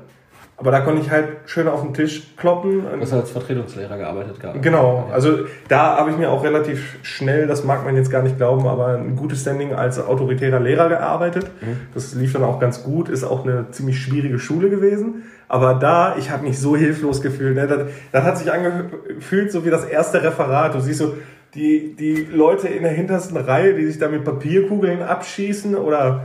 Aber da konnte ich halt schön auf den Tisch kloppen. Du hast als Vertretungslehrer gearbeitet gehabt. Genau, also da habe ich mir auch relativ schnell, das mag man jetzt gar nicht glauben, aber ein gutes Standing als autoritärer Lehrer gearbeitet. Das lief dann auch ganz gut, ist auch eine ziemlich schwierige Schule gewesen. Aber da, ich habe mich so hilflos gefühlt. Ne? Das, das hat sich angefühlt so wie das erste Referat. Du siehst so die, die Leute in der hintersten Reihe, die sich da mit Papierkugeln abschießen oder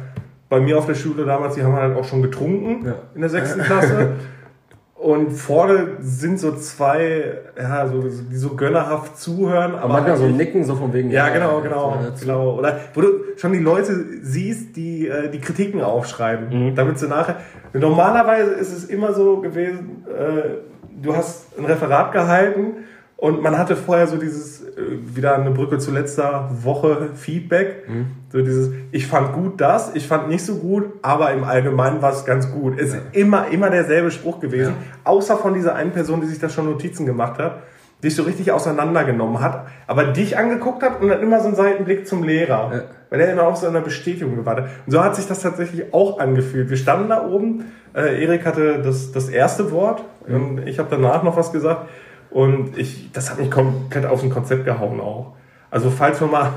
bei mir auf der Schule damals, die haben halt auch schon getrunken Ja. in der sechsten Klasse. Und vorne sind so zwei, ja, so, die so gönnerhaft zuhören, aber. Manchmal so eigentlich- nicken, so von wegen. Ja, genau, genau, so dazu. genau. Oder wo du schon die Leute siehst, die äh, die Kritiken aufschreiben, Mhm. damit sie nachher. Normalerweise ist es immer so gewesen, äh, du hast ein Referat gehalten und man hatte vorher so dieses, äh, wieder eine Brücke zu letzter Woche Feedback. Mhm. So dieses, ich fand gut das, ich fand nicht so gut, aber im Allgemeinen war es ganz gut. Es ist immer, immer derselbe Spruch gewesen, außer von dieser einen Person, die sich da schon Notizen gemacht hat, die dich so richtig auseinandergenommen hat, aber dich angeguckt hat und dann immer so einen Seitenblick zum Lehrer. Ja. Weil er immer auf so einer Bestätigung gewartet. Und so hat sich das tatsächlich auch angefühlt. Wir standen da oben, äh, Erik hatte das, das erste Wort und ich habe danach noch was gesagt und ich, das hat mich komplett aus dem Konzept gehauen auch. Also falls wir mal,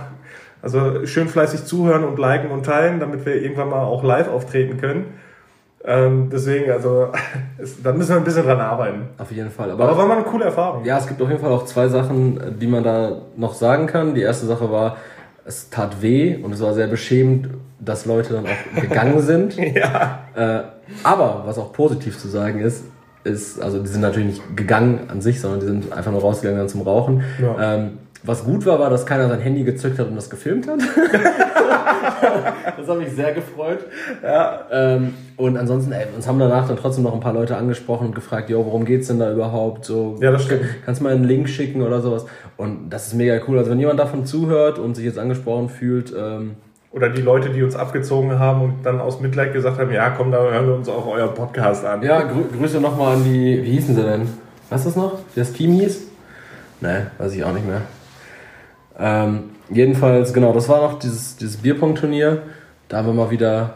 also schön fleißig zuhören und liken und teilen, damit wir irgendwann mal auch live auftreten können. Ähm, deswegen, also, da müssen wir ein bisschen dran arbeiten. Auf jeden Fall. Aber, Aber war mal eine coole Erfahrung. ja, es gibt auf jeden Fall auch zwei Sachen, die man da noch sagen kann. Die erste Sache war, es tat weh und es war sehr beschämend, dass Leute dann auch gegangen sind. Ja. Äh, aber was auch positiv zu sagen ist, ist, also die sind natürlich nicht gegangen an sich, sondern die sind einfach nur rausgegangen dann zum Rauchen. Ja. Ähm, was gut war, war, dass keiner sein Handy gezückt hat und das gefilmt hat. das hat mich sehr gefreut. Ja. Ähm, und ansonsten, ey, uns haben danach dann trotzdem noch ein paar Leute angesprochen und gefragt, jo, worum geht's denn da überhaupt? So, Ja, das stimmt. Kannst du mal einen Link schicken oder sowas? Und das ist mega cool. Also wenn jemand davon zuhört und sich jetzt angesprochen fühlt, ähm, Oder die Leute, die uns abgezogen haben und dann aus Mitleid gesagt haben, ja, komm, da hören wir uns auch euer Podcast an. Ja, grü Grüße nochmal an die, wie hießen sie denn? Weißt du das noch? Wie das Team hieß? Ne, weiß ich auch nicht mehr. Ähm, jedenfalls, genau, das war noch dieses, dieses Bierpong-Turnier. Da haben wir mal wieder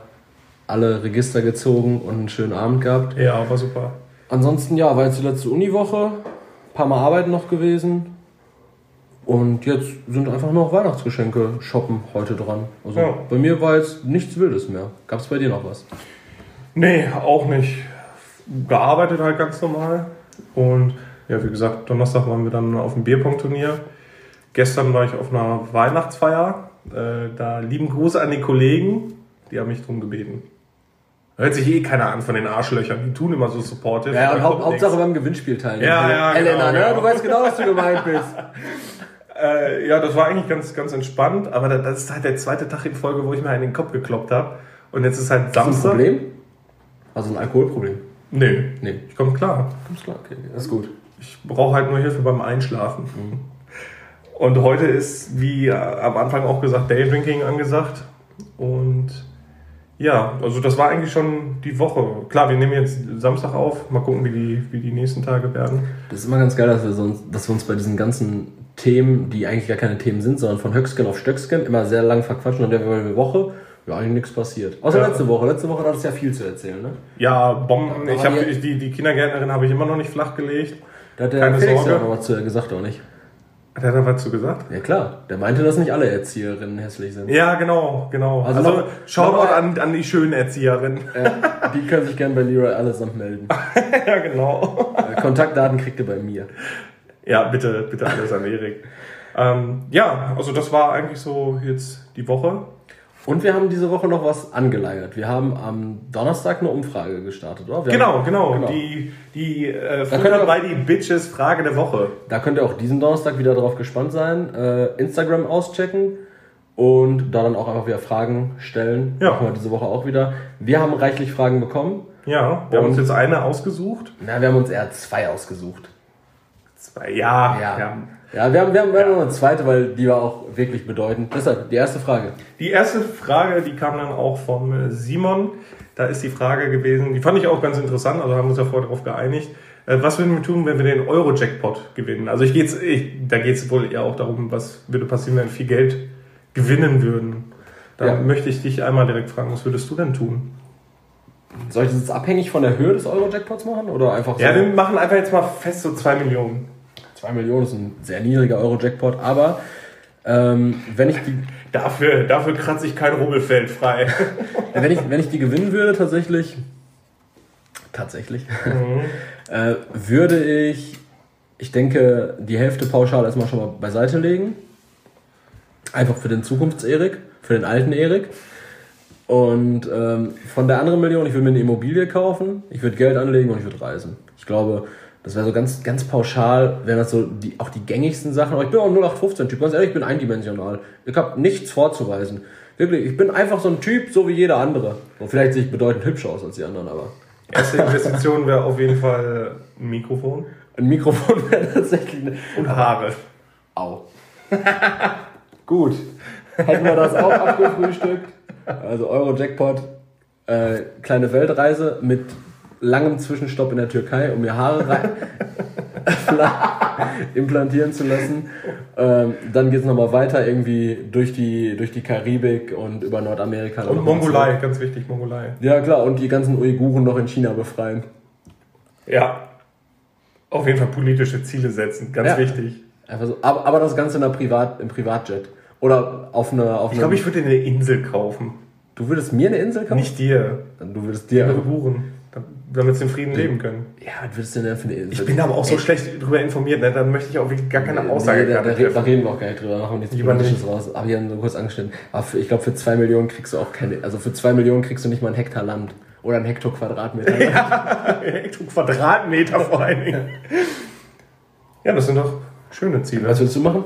alle Register gezogen und einen schönen Abend gehabt. Ja, war super. Ansonsten, ja, war jetzt die letzte Uniwoche. Ein paar Mal arbeiten noch gewesen. Und jetzt sind einfach noch Weihnachtsgeschenke shoppen heute dran. Also Ja. bei mir war jetzt nichts Wildes mehr. Gab es bei dir noch was? Nee, auch nicht. Gearbeitet halt ganz normal. Und ja, wie gesagt, Donnerstag waren wir dann auf dem Bierpong-Turnier. Gestern war ich auf einer Weihnachtsfeier. Äh, da lieben Gruß an die Kollegen. Die haben mich drum gebeten. Hört sich eh keiner an von den Arschlöchern. Die tun immer so supportive. Ja, und Haupt, Hauptsache beim Gewinnspiel teilnehmen. Ja, ja, Elena, genau, ne? genau. Du weißt genau, was du gemeint bist. Äh, ja, das war eigentlich ganz, ganz entspannt. Aber da- das ist halt der zweite Tag in Folge, wo ich mir einen in den Kopf gekloppt habe. Und jetzt ist halt Hast du ein Samstag. Problem? Also ein Alkoholproblem. Nee, Nee. ich komme klar. Kommst klar, okay. Das ist gut. Ich brauche halt nur Hilfe beim Einschlafen. Und heute ist, wie am Anfang auch gesagt, Daydrinking angesagt. Und ja, also das war eigentlich schon die Woche. Klar, wir nehmen jetzt Samstag auf. Mal gucken, wie die, wie die nächsten Tage werden. Das ist immer ganz geil, dass wir, so, uns- dass wir uns bei diesen ganzen Themen, die eigentlich gar keine Themen sind, sondern von Höcksken auf Stöcksken immer sehr lang verquatschen und dann wäre eine Woche, ja, eigentlich nichts passiert. Außer Ja. letzte Woche. Letzte Woche hat es ja viel zu erzählen, ne? Ja, Bomben. Ich die- die, die Kindergärtnerin habe ich immer noch nicht flachgelegt. Da hat der Keine Felix Sorge. ja noch was zu gesagt, auch nicht. Hat er da was zu gesagt? Ja klar, der meinte, dass nicht alle Erzieherinnen hässlich sind. Ja, genau, genau. Also Also, Shoutout an, an die schönen Erzieherin. Ja, die können sich gerne bei Leroy allesamt melden. ja, genau. Äh, Kontaktdaten kriegt ihr bei mir. Ja, bitte, bitte alles an Erik. ähm, ja, also das war eigentlich so jetzt die Woche. Und wir haben diese Woche noch was angeleiert. Wir haben am Donnerstag eine Umfrage gestartet, oder? Genau, haben, genau. genau. Die, die äh, Futter bei die Bitches Frage der Woche. Da könnt ihr auch diesen Donnerstag wieder drauf gespannt sein. Äh, Instagram auschecken und da dann auch einfach wieder Fragen stellen. Ja. Machen wir diese Woche auch wieder. Wir haben reichlich Fragen bekommen. Ja, wir haben Und- uns jetzt eine ausgesucht. Na, wir haben uns eher zwei ausgesucht. Zwei, ja, Ja. ja. Ja, wir haben, wir haben, wir haben noch eine zweite, weil die war auch wirklich bedeutend. Deshalb, die erste Frage. Die erste Frage, die kam dann auch vom äh, Simon. Da ist die Frage gewesen, die fand ich auch ganz interessant, also haben wir uns ja vorher darauf geeinigt. Äh, Was würden wir tun, wenn wir den Euro-Jackpot gewinnen? Also ich geht's, ich, da geht es wohl eher auch darum, was würde passieren, wenn wir viel Geld gewinnen würden. Da Ja. möchte ich dich einmal direkt fragen, was würdest du denn tun? Soll ich das jetzt abhängig von der Höhe des Euro-Jackpots machen? Oder einfach so? Ja, wir machen einfach jetzt mal fest so zwei Millionen. 2 Millionen ist ein sehr niedriger Euro-Jackpot, aber ähm, wenn, ich die, Dafür, dafür kratze ich kein Rubbelfeld frei. wenn, ich, wenn ich die gewinnen würde, tatsächlich, tatsächlich, äh, würde ich, ich denke, die Hälfte pauschal erstmal schon mal beiseite legen. Einfach für den Zukunfts-Erik, für den alten Erik. Und ähm, von der anderen Million, ich würde mir eine Immobilie kaufen, ich würde Geld anlegen und ich würde reisen. Ich glaube, das wäre so ganz, ganz pauschal, wären das so die, auch die gängigsten Sachen. Aber ich bin auch ein 0815-Typ, ganz ehrlich, ich bin eindimensional. Ich habe nichts vorzuweisen. Wirklich, ich bin einfach so ein Typ, so wie jeder andere. Und vielleicht sehe ich bedeutend hübscher aus als die anderen, aber Erste Investition wäre auf jeden Fall ein Mikrofon ein Mikrofon wäre tatsächlich eine... und Haare. Au. Gut. Hätten wir das auch abgefrühstückt. Also Euro-Jackpot, äh, kleine Weltreise mit langem Zwischenstopp in der Türkei, um mir Haare rein implantieren zu lassen. Ähm, dann geht es nochmal weiter irgendwie durch die, durch die Karibik und über Nordamerika. Und Mongolei, ganz wichtig, Mongolei. Ja klar, und die ganzen Uiguren noch in China befreien. Ja. Auf jeden Fall politische Ziele setzen, ganz Ja. wichtig. Einfach so. Aber, aber das Ganze in der Privat, im Privatjet. Oder auf einer... Auf Ich glaube, ich würde eine Insel kaufen. Du würdest mir eine Insel kaufen? Nicht dir. Du würdest dir. Ihre Buren. Damit sie in Frieden leben können. Ja, was würdest du denn für eine Insel? Ich bin aber auch so schlecht drüber informiert, ne? da möchte ich auch wirklich gar keine Aussage nee, da, da, da reden wir auch gar nicht drüber, machen nichts Politisches raus. Habe ich ja nur kurz angeschnitten. Aber für, ich glaube, für zwei Millionen kriegst du auch keine, also für zwei Millionen kriegst du nicht mal ein Hektar Land. Oder ein Hektar Quadratmeter. Hektar Quadratmeter vor allen Dingen. Ja, das sind doch schöne Ziele. Was würdest du machen?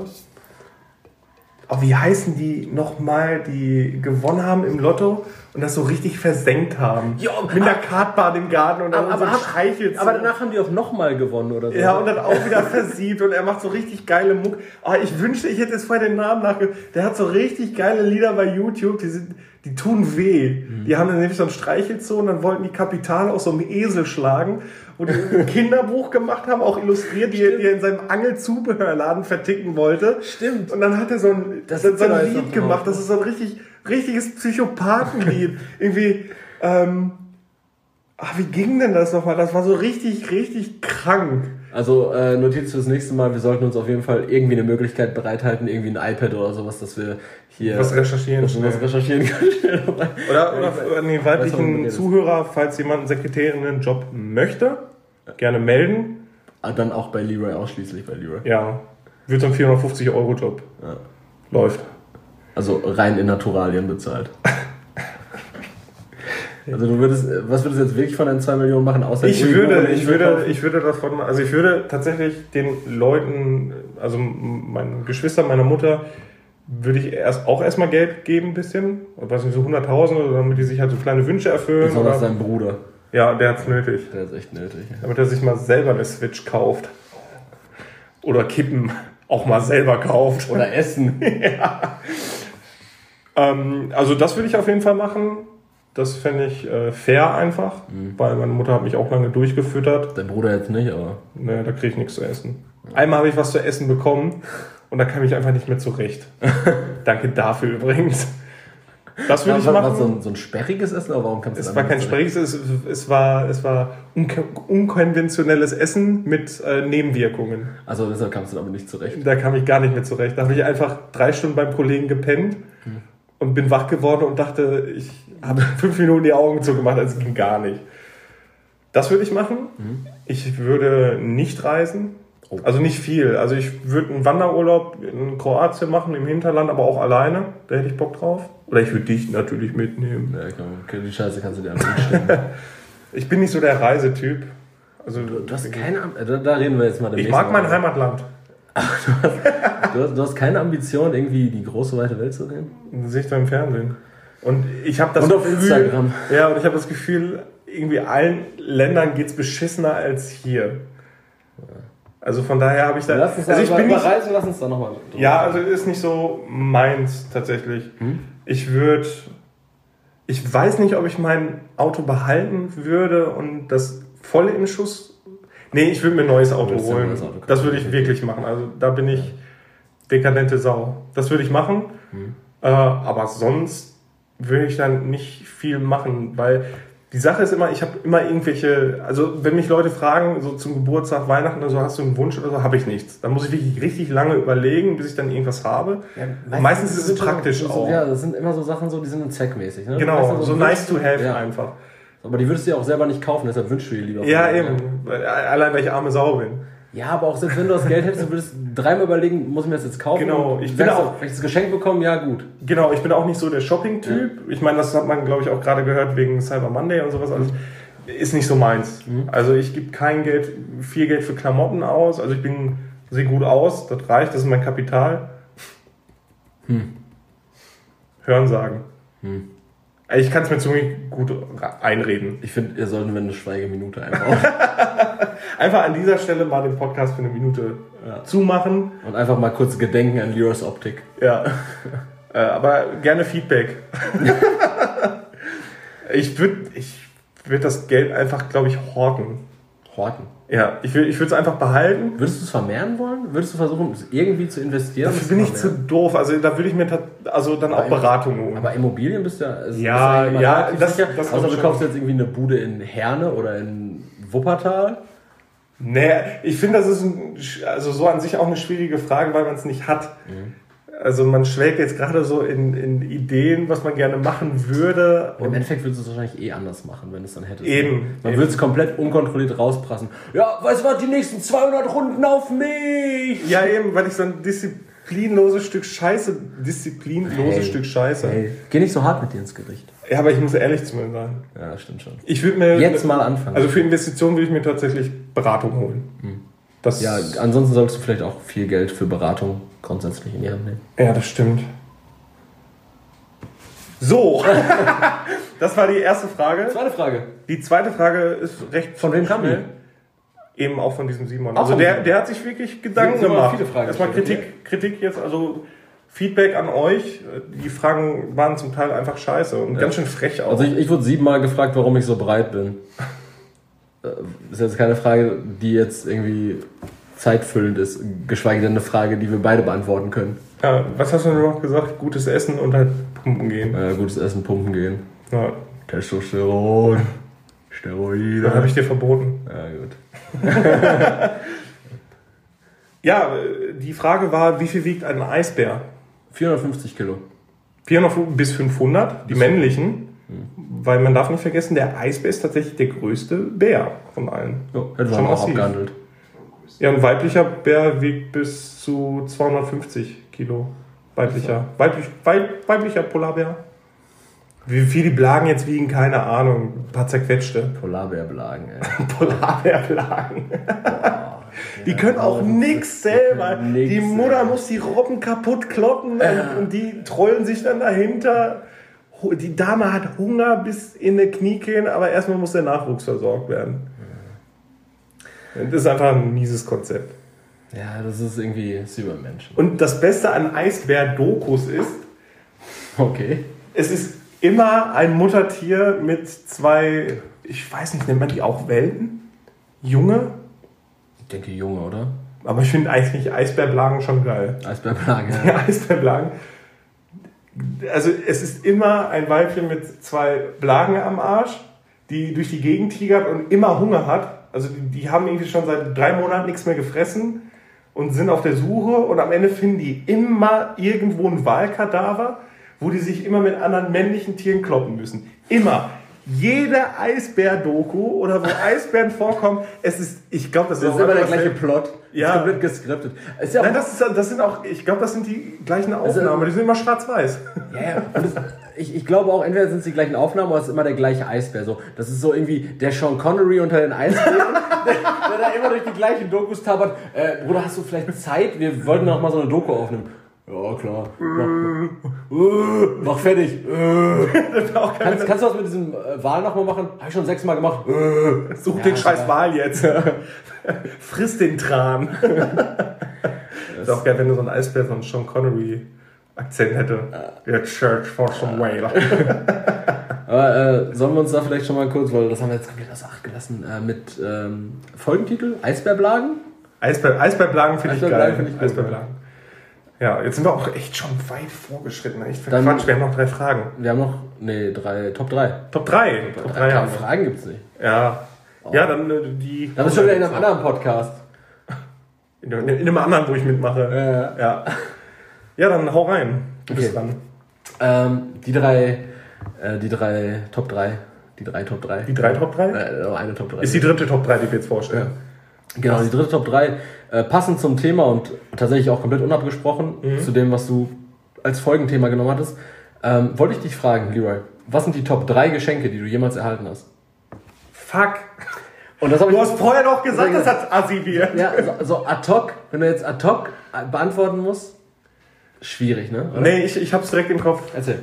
Aber wie heißen die nochmal, die gewonnen haben im Lotto und das so richtig versenkt haben? Ja, Mit einer Kartbahn im Garten und dann so ein Streichel. aber danach haben die auch nochmal gewonnen oder so. Ja, und dann auch wieder versiebt und er macht so richtig geile Muck. Oh, ich wünschte, ich hätte jetzt vorher den Namen nachge... Der hat so richtig geile Lieder bei YouTube, die, sind, die tun weh. Die haben dann nämlich so ein Streichelzoo und dann wollten die Kapital aus so einem Esel schlagen und ein Kinderbuch gemacht haben, auch illustriert, die, die er in seinem Angelzubehörladen verticken wollte. Stimmt. Und dann hat er so ein, Das so, so ein Lied gemacht, das ist so ein richtig, richtiges Psychopathenlied. Irgendwie, ähm, ach, wie ging denn das nochmal? Das war so richtig, richtig krank. Also äh, Notiz fürs nächste Mal, wir sollten uns auf jeden Fall irgendwie eine Möglichkeit bereithalten, irgendwie ein iPad oder sowas, dass wir hier Was recherchieren was schnell. recherchieren können. Oder, oder an die Weiß, weiblichen. Zuhörer, falls jemand einen Sekretärinnen-Job möchte, gerne melden. Ah, Dann auch bei Leroy, ausschließlich bei Leroy. Ja, wird so ein 450-Euro-Job. Ja. Läuft. Also rein in Naturalien bezahlt. Also du würdest, was würdest du jetzt wirklich von den 2 Millionen machen, außer Ich würde, ich würde, ich würde davon, also ich würde tatsächlich den Leuten, also meinen Geschwistern, meiner Mutter, würde ich erst auch erstmal Geld geben, ein bisschen, weiß nicht, so 100.000, oder damit die sich halt so kleine Wünsche erfüllen. Besonders Oder, dein Bruder. Ja, der hat's nötig. Der ist echt nötig. Damit er sich mal selber eine Switch kauft. Oder Kippen auch mal selber kauft. Oder Essen. ja. Ähm, also das würde ich auf jeden Fall machen. Das fände ich äh, fair einfach, mhm. weil meine Mutter hat mich auch lange durchgefüttert. Dein Bruder jetzt nicht, aber. Ne, da kriege ich nichts zu essen. Einmal habe ich was zu essen bekommen und da kam ich einfach nicht mehr zurecht. Danke dafür übrigens. Das würde ich machen. War so ein, so ein sperriges Essen, aber warum kannst du Es war kein sperriges Essen, es, war, es war unkonventionelles Essen mit äh, Nebenwirkungen. Also deshalb kamst du damit nicht zurecht. Da kam ich gar nicht mehr zurecht. Da habe ich einfach drei Stunden beim Kollegen gepennt hm. und bin wach geworden und dachte, ich habe fünf Minuten die Augen zugemacht, also ging gar nicht. Das würde ich machen. Mhm. Ich würde nicht reisen. Oh. Also nicht viel. Also ich würde einen Wanderurlaub in Kroatien machen, im Hinterland, aber auch alleine. Da hätte ich Bock drauf. Oder ich würde dich natürlich mitnehmen. Ja, komm, die Scheiße kannst du dir anstellen. ich bin nicht so der Reisetyp. Also, du, du hast keine, da, da, reden wir jetzt mal. Ich mag mein Heimatland. Ach, du, hast, du, hast, du hast keine Ambition, irgendwie die große weite Welt zu sehen? Das sehe ich da im Fernsehen. Und ich habe das und auf Gefühl, Instagram. Ja, und ich habe das Gefühl, irgendwie allen Ländern geht es beschissener als hier. Also von daher habe ich da. Lass uns also ich bin nicht, reisen, lass uns da nochmal. Ja, also ist nicht so meins tatsächlich. Hm? Ich würde. Ich weiß nicht, ob ich mein Auto behalten würde und das voll im Schuss. Nee, ich würde mir ein neues Auto holen. Neues Auto das würde ich wirklich machen. Also da bin ich dekadente Sau. Das würde ich machen. Hm. Äh, aber sonst würde ich dann nicht viel machen, weil die Sache ist immer, ich habe immer irgendwelche, also wenn mich Leute fragen, so zum Geburtstag, Weihnachten oder so, hast du einen Wunsch oder so, habe ich nichts. Dann muss ich wirklich richtig lange überlegen, bis ich dann irgendwas habe. Ja, meistens, ist es praktisch so, auch. Ja, das sind immer so Sachen so, die sind zweckmäßig. Ne? Genau, so, so nice to have ja. einfach. Aber die würdest du ja auch selber nicht kaufen, deshalb wünschst du dir lieber. Ja, eben. Allein, weil ich arme Sau bin. Ja, aber auch selbst wenn du das Geld hättest, du würdest dreimal überlegen, muss ich mir das jetzt kaufen? Genau, ich bin auch. Wenn ich das Geschenk bekomme, ja gut. Genau, ich bin auch nicht so der Shopping-Typ. Ja. Ich meine, das hat man, glaube ich, auch gerade gehört wegen Cyber Monday und sowas. Also ist nicht so meins. Mhm. Also ich gebe kein Geld, viel Geld für Klamotten aus. Also ich bin, sehe gut aus, das reicht, das ist mein Kapital. Hm. Hören sagen. Hm. Ich kann es mir ziemlich gut einreden. Ich finde, ihr sollten eine Schweigeminute einbauen. einfach an dieser Stelle mal den Podcast für eine Minute ja. zumachen. Und einfach mal kurz gedenken an Lyros Optik. Ja. äh, aber gerne Feedback. ich würde ich würd das Geld einfach, glaube ich, horten. Horten? Ja, ich, will, ich würde es einfach behalten. Würdest du es vermehren wollen? Würdest du versuchen, es irgendwie zu investieren? Dafür bin ich zu doof. Also da würde ich mir also dann aber auch Beratung holen. Aber Immobilien bist du ja. Also ja, bist ja, das, sicher. das Außer du kaufst jetzt irgendwie eine Bude in Herne oder in Wuppertal. Nee, ich finde, das ist ein, also so an sich auch eine schwierige Frage, weil man es nicht hat. Mhm. Also man schwelgt jetzt gerade so in, in Ideen, was man gerne machen würde. Und Im Endeffekt würdest du es wahrscheinlich eh anders machen, wenn du es dann hättest. Eben. Man würde es komplett unkontrolliert rausprassen. Ja, weißt du was, die nächsten 200 Runden auf mich! Ja, eben, weil ich so ein disziplinloses Stück Scheiße, disziplinloses hey, Stück Scheiße. Hey, geh nicht so hart mit dir ins Gericht. Ja, aber ich muss ehrlich zu mir sein. Ja, stimmt schon. Ich würde mir. Jetzt mal anfangen. Also für Investitionen würde ich mir tatsächlich Beratung holen. Hm. Das ja, ansonsten solltest du vielleicht auch viel Geld für Beratung grundsätzlich in die Hand nehmen. Ja, das stimmt. So, das war die erste Frage. Zweite Frage. Die zweite Frage ist recht Von wem kam die? Eben auch von diesem Simon. Also der, der hat sich wirklich Gedanken gemacht. Viele Fragen Erstmal Kritik, Kritik jetzt, also Feedback an euch. Die Fragen waren zum Teil einfach scheiße und ja. ganz schön frech auch. Also ich, ich wurde siebenmal gefragt, warum ich so breit bin. Das äh, ist jetzt keine Frage, die jetzt irgendwie zeitfüllend ist, geschweige denn eine Frage, die wir beide beantworten können. Ja, was hast du noch gesagt? Gutes Essen und halt pumpen gehen. Ja, gutes Essen, pumpen gehen. Ja. Testosteron, Steroide. Das habe ich dir verboten. Ja, gut. ja, die Frage war, wie viel wiegt ein Eisbär? 450 Kilo. 400 bis 500, die bis männlichen. Weil man darf nicht vergessen, der Eisbär ist tatsächlich der größte Bär von allen. Ja, hätten wir auch abgehandelt. Ja, ein weiblicher Bär wiegt bis zu 250 Kilo. Weiblicher. Weiblich, weib, weiblicher Polarbär. Wie viel die Blagen jetzt wiegen, keine Ahnung. Ein paar zerquetschte. Polarbärblagen, ey. Polarbärblagen. Die können auch nix selber. Nix, die Mutter muss die Robben kaputt kloppen und, und, die trollen sich dann dahinter. die Dame hat Hunger bis in die Kniekehlen, aber erstmal muss der Nachwuchs versorgt werden. Das ist einfach ein mieses Konzept. Ja, das ist irgendwie Übermenschen. Und das Beste an Eisbär-Dokus ist, Okay. es ist immer ein Muttertier mit zwei, ich weiß nicht, nennt man die auch Welten? Junge? Ich denke Junge, oder? Aber ich finde eigentlich Eisbärblagen schon geil. Eisbärplage. Ja, Eisbärblagen. Also es ist immer ein Weibchen mit zwei Blagen am Arsch, die durch die Gegend tigert und immer Hunger hat. Also die, die haben irgendwie schon seit drei Monaten nichts mehr gefressen und sind auf der Suche und am Ende finden die immer irgendwo ein Wahlkadaver, wo die sich immer mit anderen männlichen Tieren kloppen müssen. Immer. Jede Eisbär-Doku oder wo Eisbären vorkommen, es ist, ich glaube, das ist Das ist immer der gleiche. Plot. Ja. Ist komplett geskriptet. Ist ja Nein, das, ist, das sind auch, ich glaube, das sind die gleichen Aufnahmen, die sind immer schwarz-weiß. Ja, ja. Ich, ich glaube auch, entweder sind es die gleichen Aufnahmen oder es ist immer der gleiche Eisbär. So, das ist so irgendwie der Sean Connery unter den Eisbären, der, der da immer durch die gleichen Dokus tabert. Äh, Bruder, hast du vielleicht Zeit? Wir wollten noch mal so eine Doku aufnehmen. Ja, klar. Mach, mach fertig. Kannst, kannst du das mit diesem äh, Wahl nochmal machen? Habe ich schon sechsmal gemacht. Such Ja, den scheiß Wal jetzt. Friss den Tran. ist auch geil, wenn du so ein Eisbär einen Sean Connery Akzent hätte. Der Church for some whale. Aber äh, sollen wir uns da vielleicht schon mal kurz, weil das haben wir jetzt komplett aus Acht gelassen, äh, mit ähm, Folgentitel Eisbärblagen? Eisbär, Eisbärblagen finde ich geil. finde ich gut, Eisbärblagen. Ja, jetzt sind wir auch echt schon weit vorgeschritten. Echt Dann- verquatscht. Wir haben noch drei Fragen. Wir haben noch, nee, drei, Top 3. Top 3. Top 3 haben wir. Fragen gibt's nicht. Ja. Ja, dann äh, die. Das ist schon wieder in einem anderen Podcast. In, in, in einem anderen, wo ich mitmache. Ja. Ja. Ja, dann hau rein. Du bist Okay. dran. Ähm, die drei, äh, die drei Top 3. Die drei Top 3. Die drei Top 3? Äh, noch eine Top 3. Ist die dritte Top 3, die wir jetzt vorstellen. Genau, die dritte Top 3, äh, passend zum Thema und tatsächlich auch komplett unabgesprochen Mhm. zu dem, was du als Folgenthema genommen hattest. Ähm, wollte ich dich fragen, Leroy, was sind die Top 3 Geschenke, die du jemals erhalten hast? Fuck. Und das. Du hast vorher noch gesagt, das hat Assi wird. ja, so, so ad hoc, wenn du jetzt ad hoc beantworten musst, schwierig, ne? Oder? Nee, ich, ich hab's direkt im Kopf. Erzähl.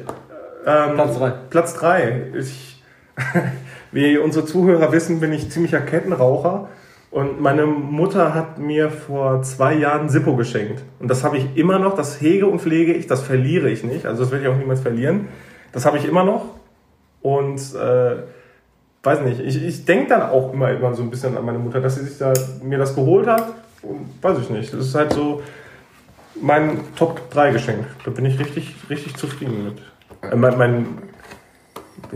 Ähm, Platz drei. Platz 3. Ich, wie unsere Zuhörer wissen, bin ich ziemlicher Kettenraucher. Und meine Mutter hat mir vor zwei Jahren Sippo geschenkt. Und das habe ich immer noch, das hege und pflege ich, das verliere ich nicht. Also das werde ich auch niemals verlieren. Das habe ich immer noch. Und äh, weiß nicht, ich, ich denke dann auch immer, immer so ein bisschen an meine Mutter, dass sie sich da mir das geholt hat. Und weiß ich nicht. Das ist halt so mein Top 3 Geschenk. Da bin ich richtig, richtig zufrieden mit. Äh, mein, mein,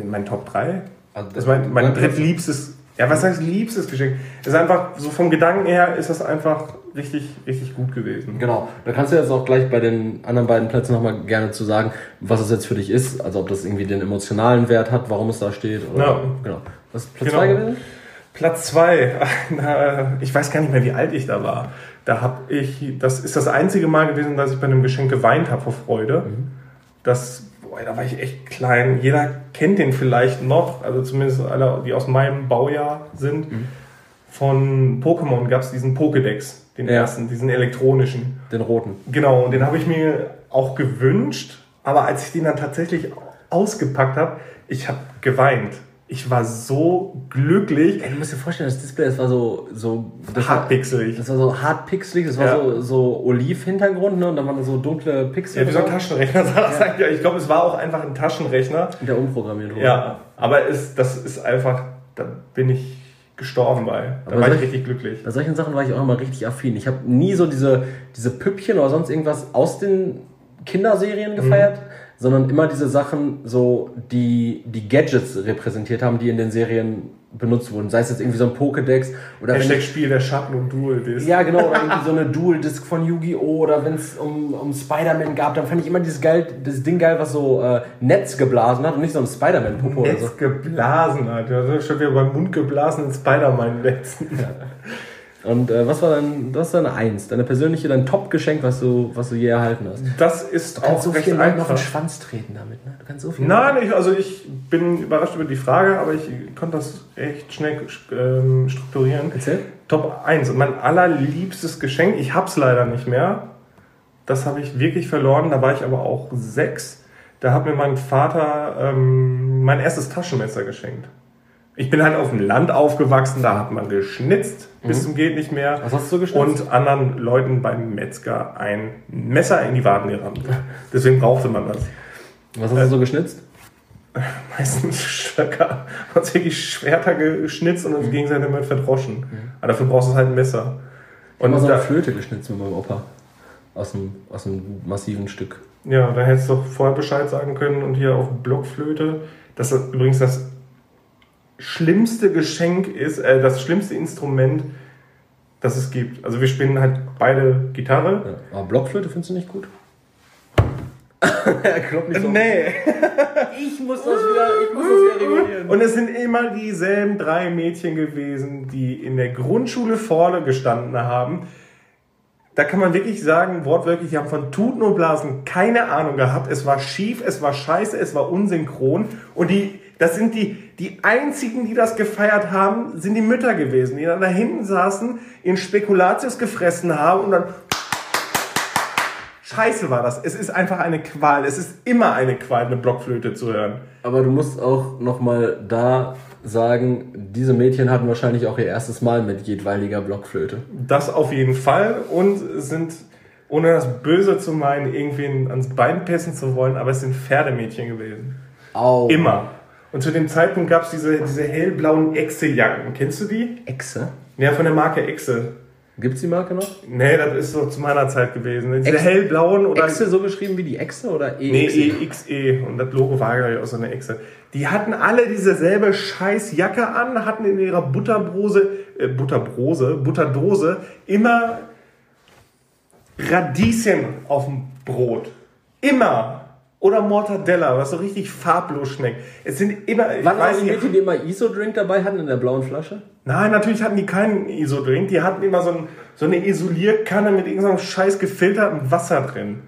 mein Top 3? Also, Das ist mein, mein drittliebstes, ja, was heißt liebstes Geschenk? Es ist einfach, so vom Gedanken her ist das einfach richtig, richtig gut gewesen. Genau. Da kannst du jetzt auch gleich bei den anderen beiden Plätzen nochmal gerne zu sagen, was es jetzt für dich ist. Also ob das irgendwie den emotionalen Wert hat, warum es da steht. Oder, Ja. Genau. Was ist Platz Genau. 2 gewesen? Platz 2, ich weiß gar nicht mehr, wie alt ich da war. Da habe ich, das ist das einzige Mal gewesen, dass ich bei einem Geschenk geweint habe vor Freude. Das, boah, da war ich echt klein. Jeder kennt den vielleicht noch, also zumindest alle, die aus meinem Baujahr sind. Von Pokémon gab es diesen Pokédex, den Ja. ersten, diesen elektronischen. Den roten. Genau, und den habe ich mir auch gewünscht, aber als ich den dann tatsächlich ausgepackt habe, ich habe geweint. Ich war so glücklich. Ey, du musst dir vorstellen, das Display, das war so, so das war, Hartpixelig. das war so hart pixelig, das war Ja. so, so Oliv-Hintergrund, ne? Und dann waren da so dunkle Pixel Ja, wie so ein Taschenrechner sah das eigentlich. aus. Ich glaube, es war auch einfach ein Taschenrechner. der umprogrammiert wurde. Ja, aber es, das ist einfach, da bin ich gestorben bei. Da Aber war ich richtig glücklich. Bei solchen Sachen war ich auch immer richtig affin. Ich habe nie so diese, diese Püppchen oder sonst irgendwas aus den Kinderserien gefeiert, sondern immer diese Sachen, so die die Gadgets repräsentiert haben, die in den Serien benutzt wurden. Sei es jetzt irgendwie so ein Pokédex oder wenn Hashtag Spiel der Schatten und Duel Disc. ja, genau, oder irgendwie so eine Dual-Disc von Yu-Gi-Oh! oder wenn es um, um Spider-Man gab, dann fand ich immer dieses, geil, dieses Ding geil, was so äh, Netz geblasen hat und nicht so ein Spider-Man-Popo oder so. Netz geblasen hat. Ja, das ist schon wieder beim Mund geblasen in Spider-Man letzten. Und äh, was war dann, was deine Eins? Deine persönliche, dein Top-Geschenk, was du, was du je erhalten hast? Das ist Du kannst auch so recht viel Leuten auf den einfach. Schwanz treten damit, ne? Du kannst so viel. Nein, ich, also ich bin überrascht über die Frage, aber ich konnte das echt schnell ähm, strukturieren. Erzähl. Top 1 und mein allerliebstes Geschenk, ich hab's leider nicht mehr. Das habe ich wirklich verloren, da war ich aber auch sechs. Da hat mir mein Vater ähm, mein erstes Taschenmesser geschenkt. Ich bin halt auf dem Land aufgewachsen, da hat man geschnitzt bis zum geht nicht mehr. Was hast du geschnitzt? Und anderen Leuten beim Metzger ein Messer in die Waden gerammt. Deswegen brauchte man das. Was hast du so geschnitzt? Meistens Stöcker. Man hat wirklich Schwerter geschnitzt und uns gegenseitig damit verdroschen. Aber dafür brauchst du halt ein Messer. Und Und mal so eine da, Flöte geschnitzt mit meinem Opa. Aus einem, aus einem massiven Stück. ja, da hättest du doch vorher Bescheid sagen können und hier auf Blockflöte. Das ist übrigens das schlimmste Geschenk ist, äh, das schlimmste Instrument, das es gibt. Also wir spielen halt beide Gitarre. Ja. Aber Blockflöte findest du nicht gut? er kloppt nicht Nee. Ich muss das wieder, ich muss das wieder regulieren. Und es sind immer dieselben drei Mädchen gewesen, die in der Grundschule vorne gestanden haben. Da kann man wirklich sagen, wortwörtlich, die haben von Tuten und Blasen keine Ahnung gehabt. Es war schief, es war scheiße, es war unsynchron. Und die, das sind die, die einzigen, die das gefeiert haben, sind die Mütter gewesen, die dann da hinten saßen, in Spekulatius gefressen haben und dann Scheiße war das. Es ist einfach eine Qual. Es ist immer eine Qual, eine Blockflöte zu hören. Aber du musst auch nochmal da sagen, diese Mädchen hatten wahrscheinlich auch ihr erstes Mal mit jedweiliger Blockflöte. Das auf jeden Fall und sind, ohne das Böse zu meinen, irgendwen ans Bein pissen zu wollen, aber es sind Pferdemädchen gewesen. Au. Immer. Und zu dem Zeitpunkt gab es diese, diese hellblauen Echse-Jacken. Kennst du die? Echse? Ja, von der Marke Echse. Gibt's die Marke noch? Nee, das ist so zu meiner Zeit gewesen. Diese Echse- hellblauen oder. Echse so geschrieben wie die Echse oder E? Nee, EXE? EXE. Und das Logo war ja auch so eine Echse. Die hatten alle dieselbe scheiß Jacke an, hatten in ihrer Butterbrose, äh, Butterbrose, Butterdose immer Radieschen auf dem Brot. Immer. Oder Mortadella, was so richtig farblos schmeckt. Es sind immer, Waren das weiß die nicht, Mädchen, die immer ISO-Drink dabei hatten in der blauen Flasche? Nein, natürlich hatten die keinen ISO-Drink. Die hatten immer so, ein, so eine Isolierkanne mit irgendeinem scheiß gefiltertem Wasser drin.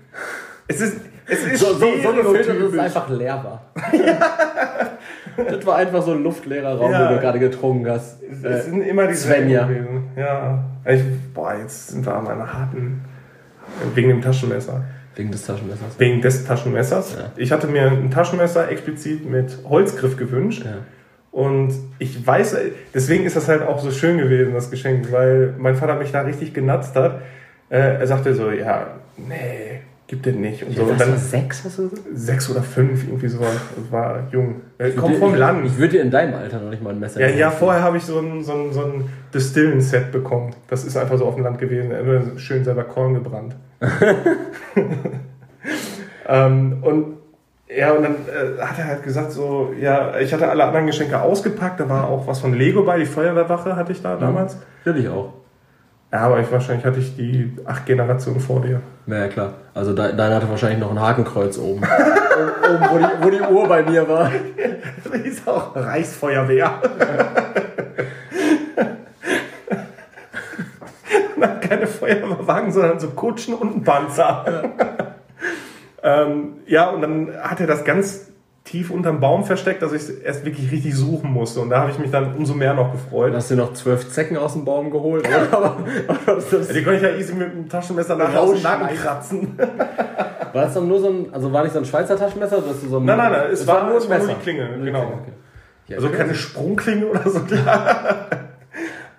Es ist, es ist gefiltert, dass es einfach leer war. das war einfach so ein luftleerer Raum, Ja. wo du gerade getrunken hast. Es Äh, sind immer die Svenja. Ja. Ich, boah, jetzt sind wir an einer harten. Wegen dem Taschenmesser. Wegen des Taschenmessers. Wegen des Taschenmessers. Ja. Ich hatte mir ein Taschenmesser explizit mit Holzgriff gewünscht. Ja. Und ich weiß, deswegen ist das halt auch so schön gewesen, das Geschenk, weil mein Vater mich da richtig genatzt hat. Äh, er sagte so, ja, nee, gibt es nicht. Und so. Und Was dann sechs, hast du sechs oder fünf, irgendwie. Das war jung. Er Ich kommt würd- vom ich, Land. Ich würde dir in deinem Alter noch nicht mal ein Messer Ja, ja, vorher habe ich so ein, so ein, so ein Distillen-Set bekommen. Das ist einfach so auf dem Land gewesen. Er hat immer schön selber Korn gebrannt. ähm, und ja, und dann äh, hat er halt gesagt, so, ja, ich hatte alle anderen Geschenke ausgepackt. Da war auch was von Lego bei, die Feuerwehrwache hatte ich da damals. Natürlich auch. Ja, aber ich, wahrscheinlich hatte ich die acht Generationen vor dir. Ja, ja, klar. Also de, deiner hatte wahrscheinlich noch ein Hakenkreuz oben. oben, wo die, wo die Uhr bei mir war. Das ist auch Reichsfeuerwehr. Na, keine Feuerwehrwagen, sondern so Kutschen und ein Panzer. ähm, ja, und dann hat er das ganz tief unterm Baum versteckt, dass ich es erst wirklich richtig suchen musste. Und da habe ich mich dann umso mehr noch gefreut. Hast du noch zwölf Zecken aus dem Baum geholt. das, Ja, die konnte ich ja easy mit dem Taschenmesser nachher aus dem Nacken kratzen. war das dann nur so ein, also war nicht so ein Schweizer Taschenmesser? Oder so ein, Nein, nein, nein, es war- es war nur Messer. die Klinge, Nur die genau. okay. Ja, Also keine Sprungklinge oder so.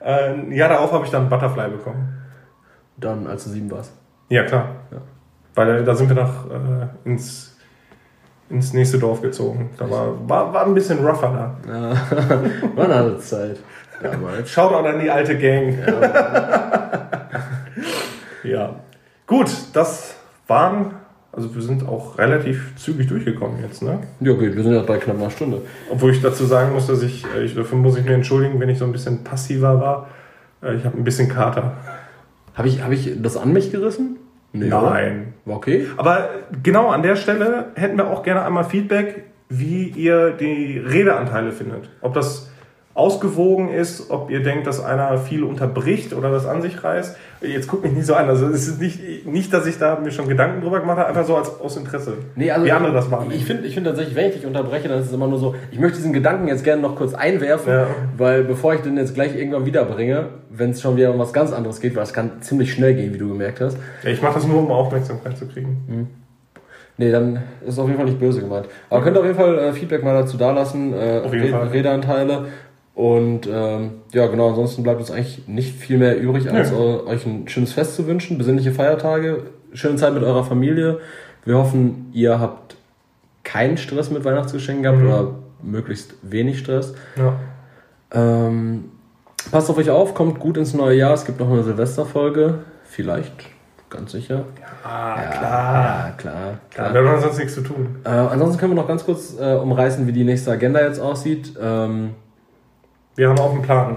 Ähm, ja, darauf habe ich dann Butterfly bekommen. Dann, als du sieben warst. Ja, klar. Ja. Weil äh, da sind wir nach, äh, ins, ins nächste Dorf gezogen. Da war, war, war ein bisschen rougher da. Ja, war eine andere Zeit. Damals. Shoutout an die alte Gang. Ja. Gut, das waren, also wir sind auch relativ zügig durchgekommen jetzt, ne? Ja, gut, wir sind jetzt bei knapp einer Stunde. Obwohl ich dazu sagen muss, dass ich, äh, ich dafür muss ich mir entschuldigen, wenn ich so ein bisschen passiver war. Äh, Ich habe ein bisschen Kater. Habe ich, hab ich das an mich gerissen? Nee, Nein. War okay. Aber genau an der Stelle hätten wir auch gerne einmal Feedback, wie ihr die Redeanteile findet. Ob das ausgewogen ist, ob ihr denkt, dass einer viel unterbricht oder das an sich reißt. Jetzt guckt mich nicht so an. Also es ist nicht, nicht dass ich da mir schon Gedanken drüber gemacht habe, einfach so als, aus Interesse. Nee, also wie andere das machen. Ich finde ich find tatsächlich, wenn ich dich unterbreche, dann ist es immer nur so, ich möchte diesen Gedanken jetzt gerne noch kurz einwerfen, Ja. weil bevor ich den jetzt gleich irgendwann wiederbringe, wenn es schon wieder um was ganz anderes geht, weil es kann ziemlich schnell gehen, wie du gemerkt hast. Ja, ich mache das nur, um Aufmerksamkeit zu kriegen. Nee, dann ist es auf jeden Fall nicht böse gemeint. Aber könnt ihr auf jeden Fall äh, Feedback mal dazu dalassen. Äh, Auf jeden Re- Fall. Redeanteile. Und ähm, ja, genau, ansonsten bleibt uns eigentlich nicht viel mehr übrig, als eu- euch ein schönes Fest zu wünschen, besinnliche Feiertage, schöne Zeit mit eurer Familie. Wir hoffen, ihr habt keinen Stress mit Weihnachtsgeschenken gehabt Mhm. oder möglichst wenig Stress. Ja. Ähm, passt auf euch auf, kommt gut ins neue Jahr. Es gibt noch eine Silvesterfolge. Vielleicht, ganz sicher. Ah, Ja, klar. klar, Klar, klar. wir haben sonst nichts zu tun. Äh, ansonsten können wir noch ganz kurz äh, umreißen, wie die nächste Agenda jetzt aussieht. Ähm, Wir haben auch einen Plan.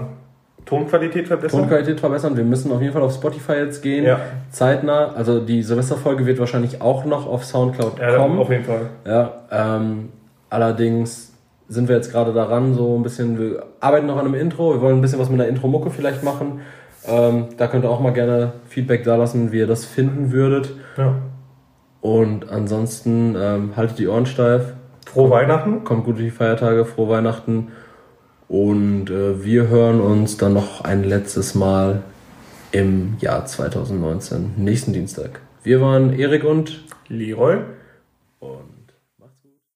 Tonqualität verbessern. Tonqualität verbessern. Wir müssen auf jeden Fall auf Spotify jetzt gehen. Ja. Zeitnah. Also die Silvesterfolge wird wahrscheinlich auch noch auf Soundcloud Ja, kommen. auf jeden Fall. Ja, ähm, allerdings sind wir jetzt gerade daran, so ein bisschen, wir arbeiten noch an einem Intro, wir wollen ein bisschen was mit einer Intro-Mucke vielleicht machen. Ähm, da könnt ihr auch mal gerne Feedback da lassen, wie ihr das finden würdet. Ja. Und ansonsten ähm, haltet die Ohren steif, Frohe Weihnachten. kommt gut durch die Feiertage, frohe Weihnachten. Und äh, wir hören uns dann noch ein letztes Mal im Jahr 2019, nächsten Dienstag. Wir waren Erik und Leroy. und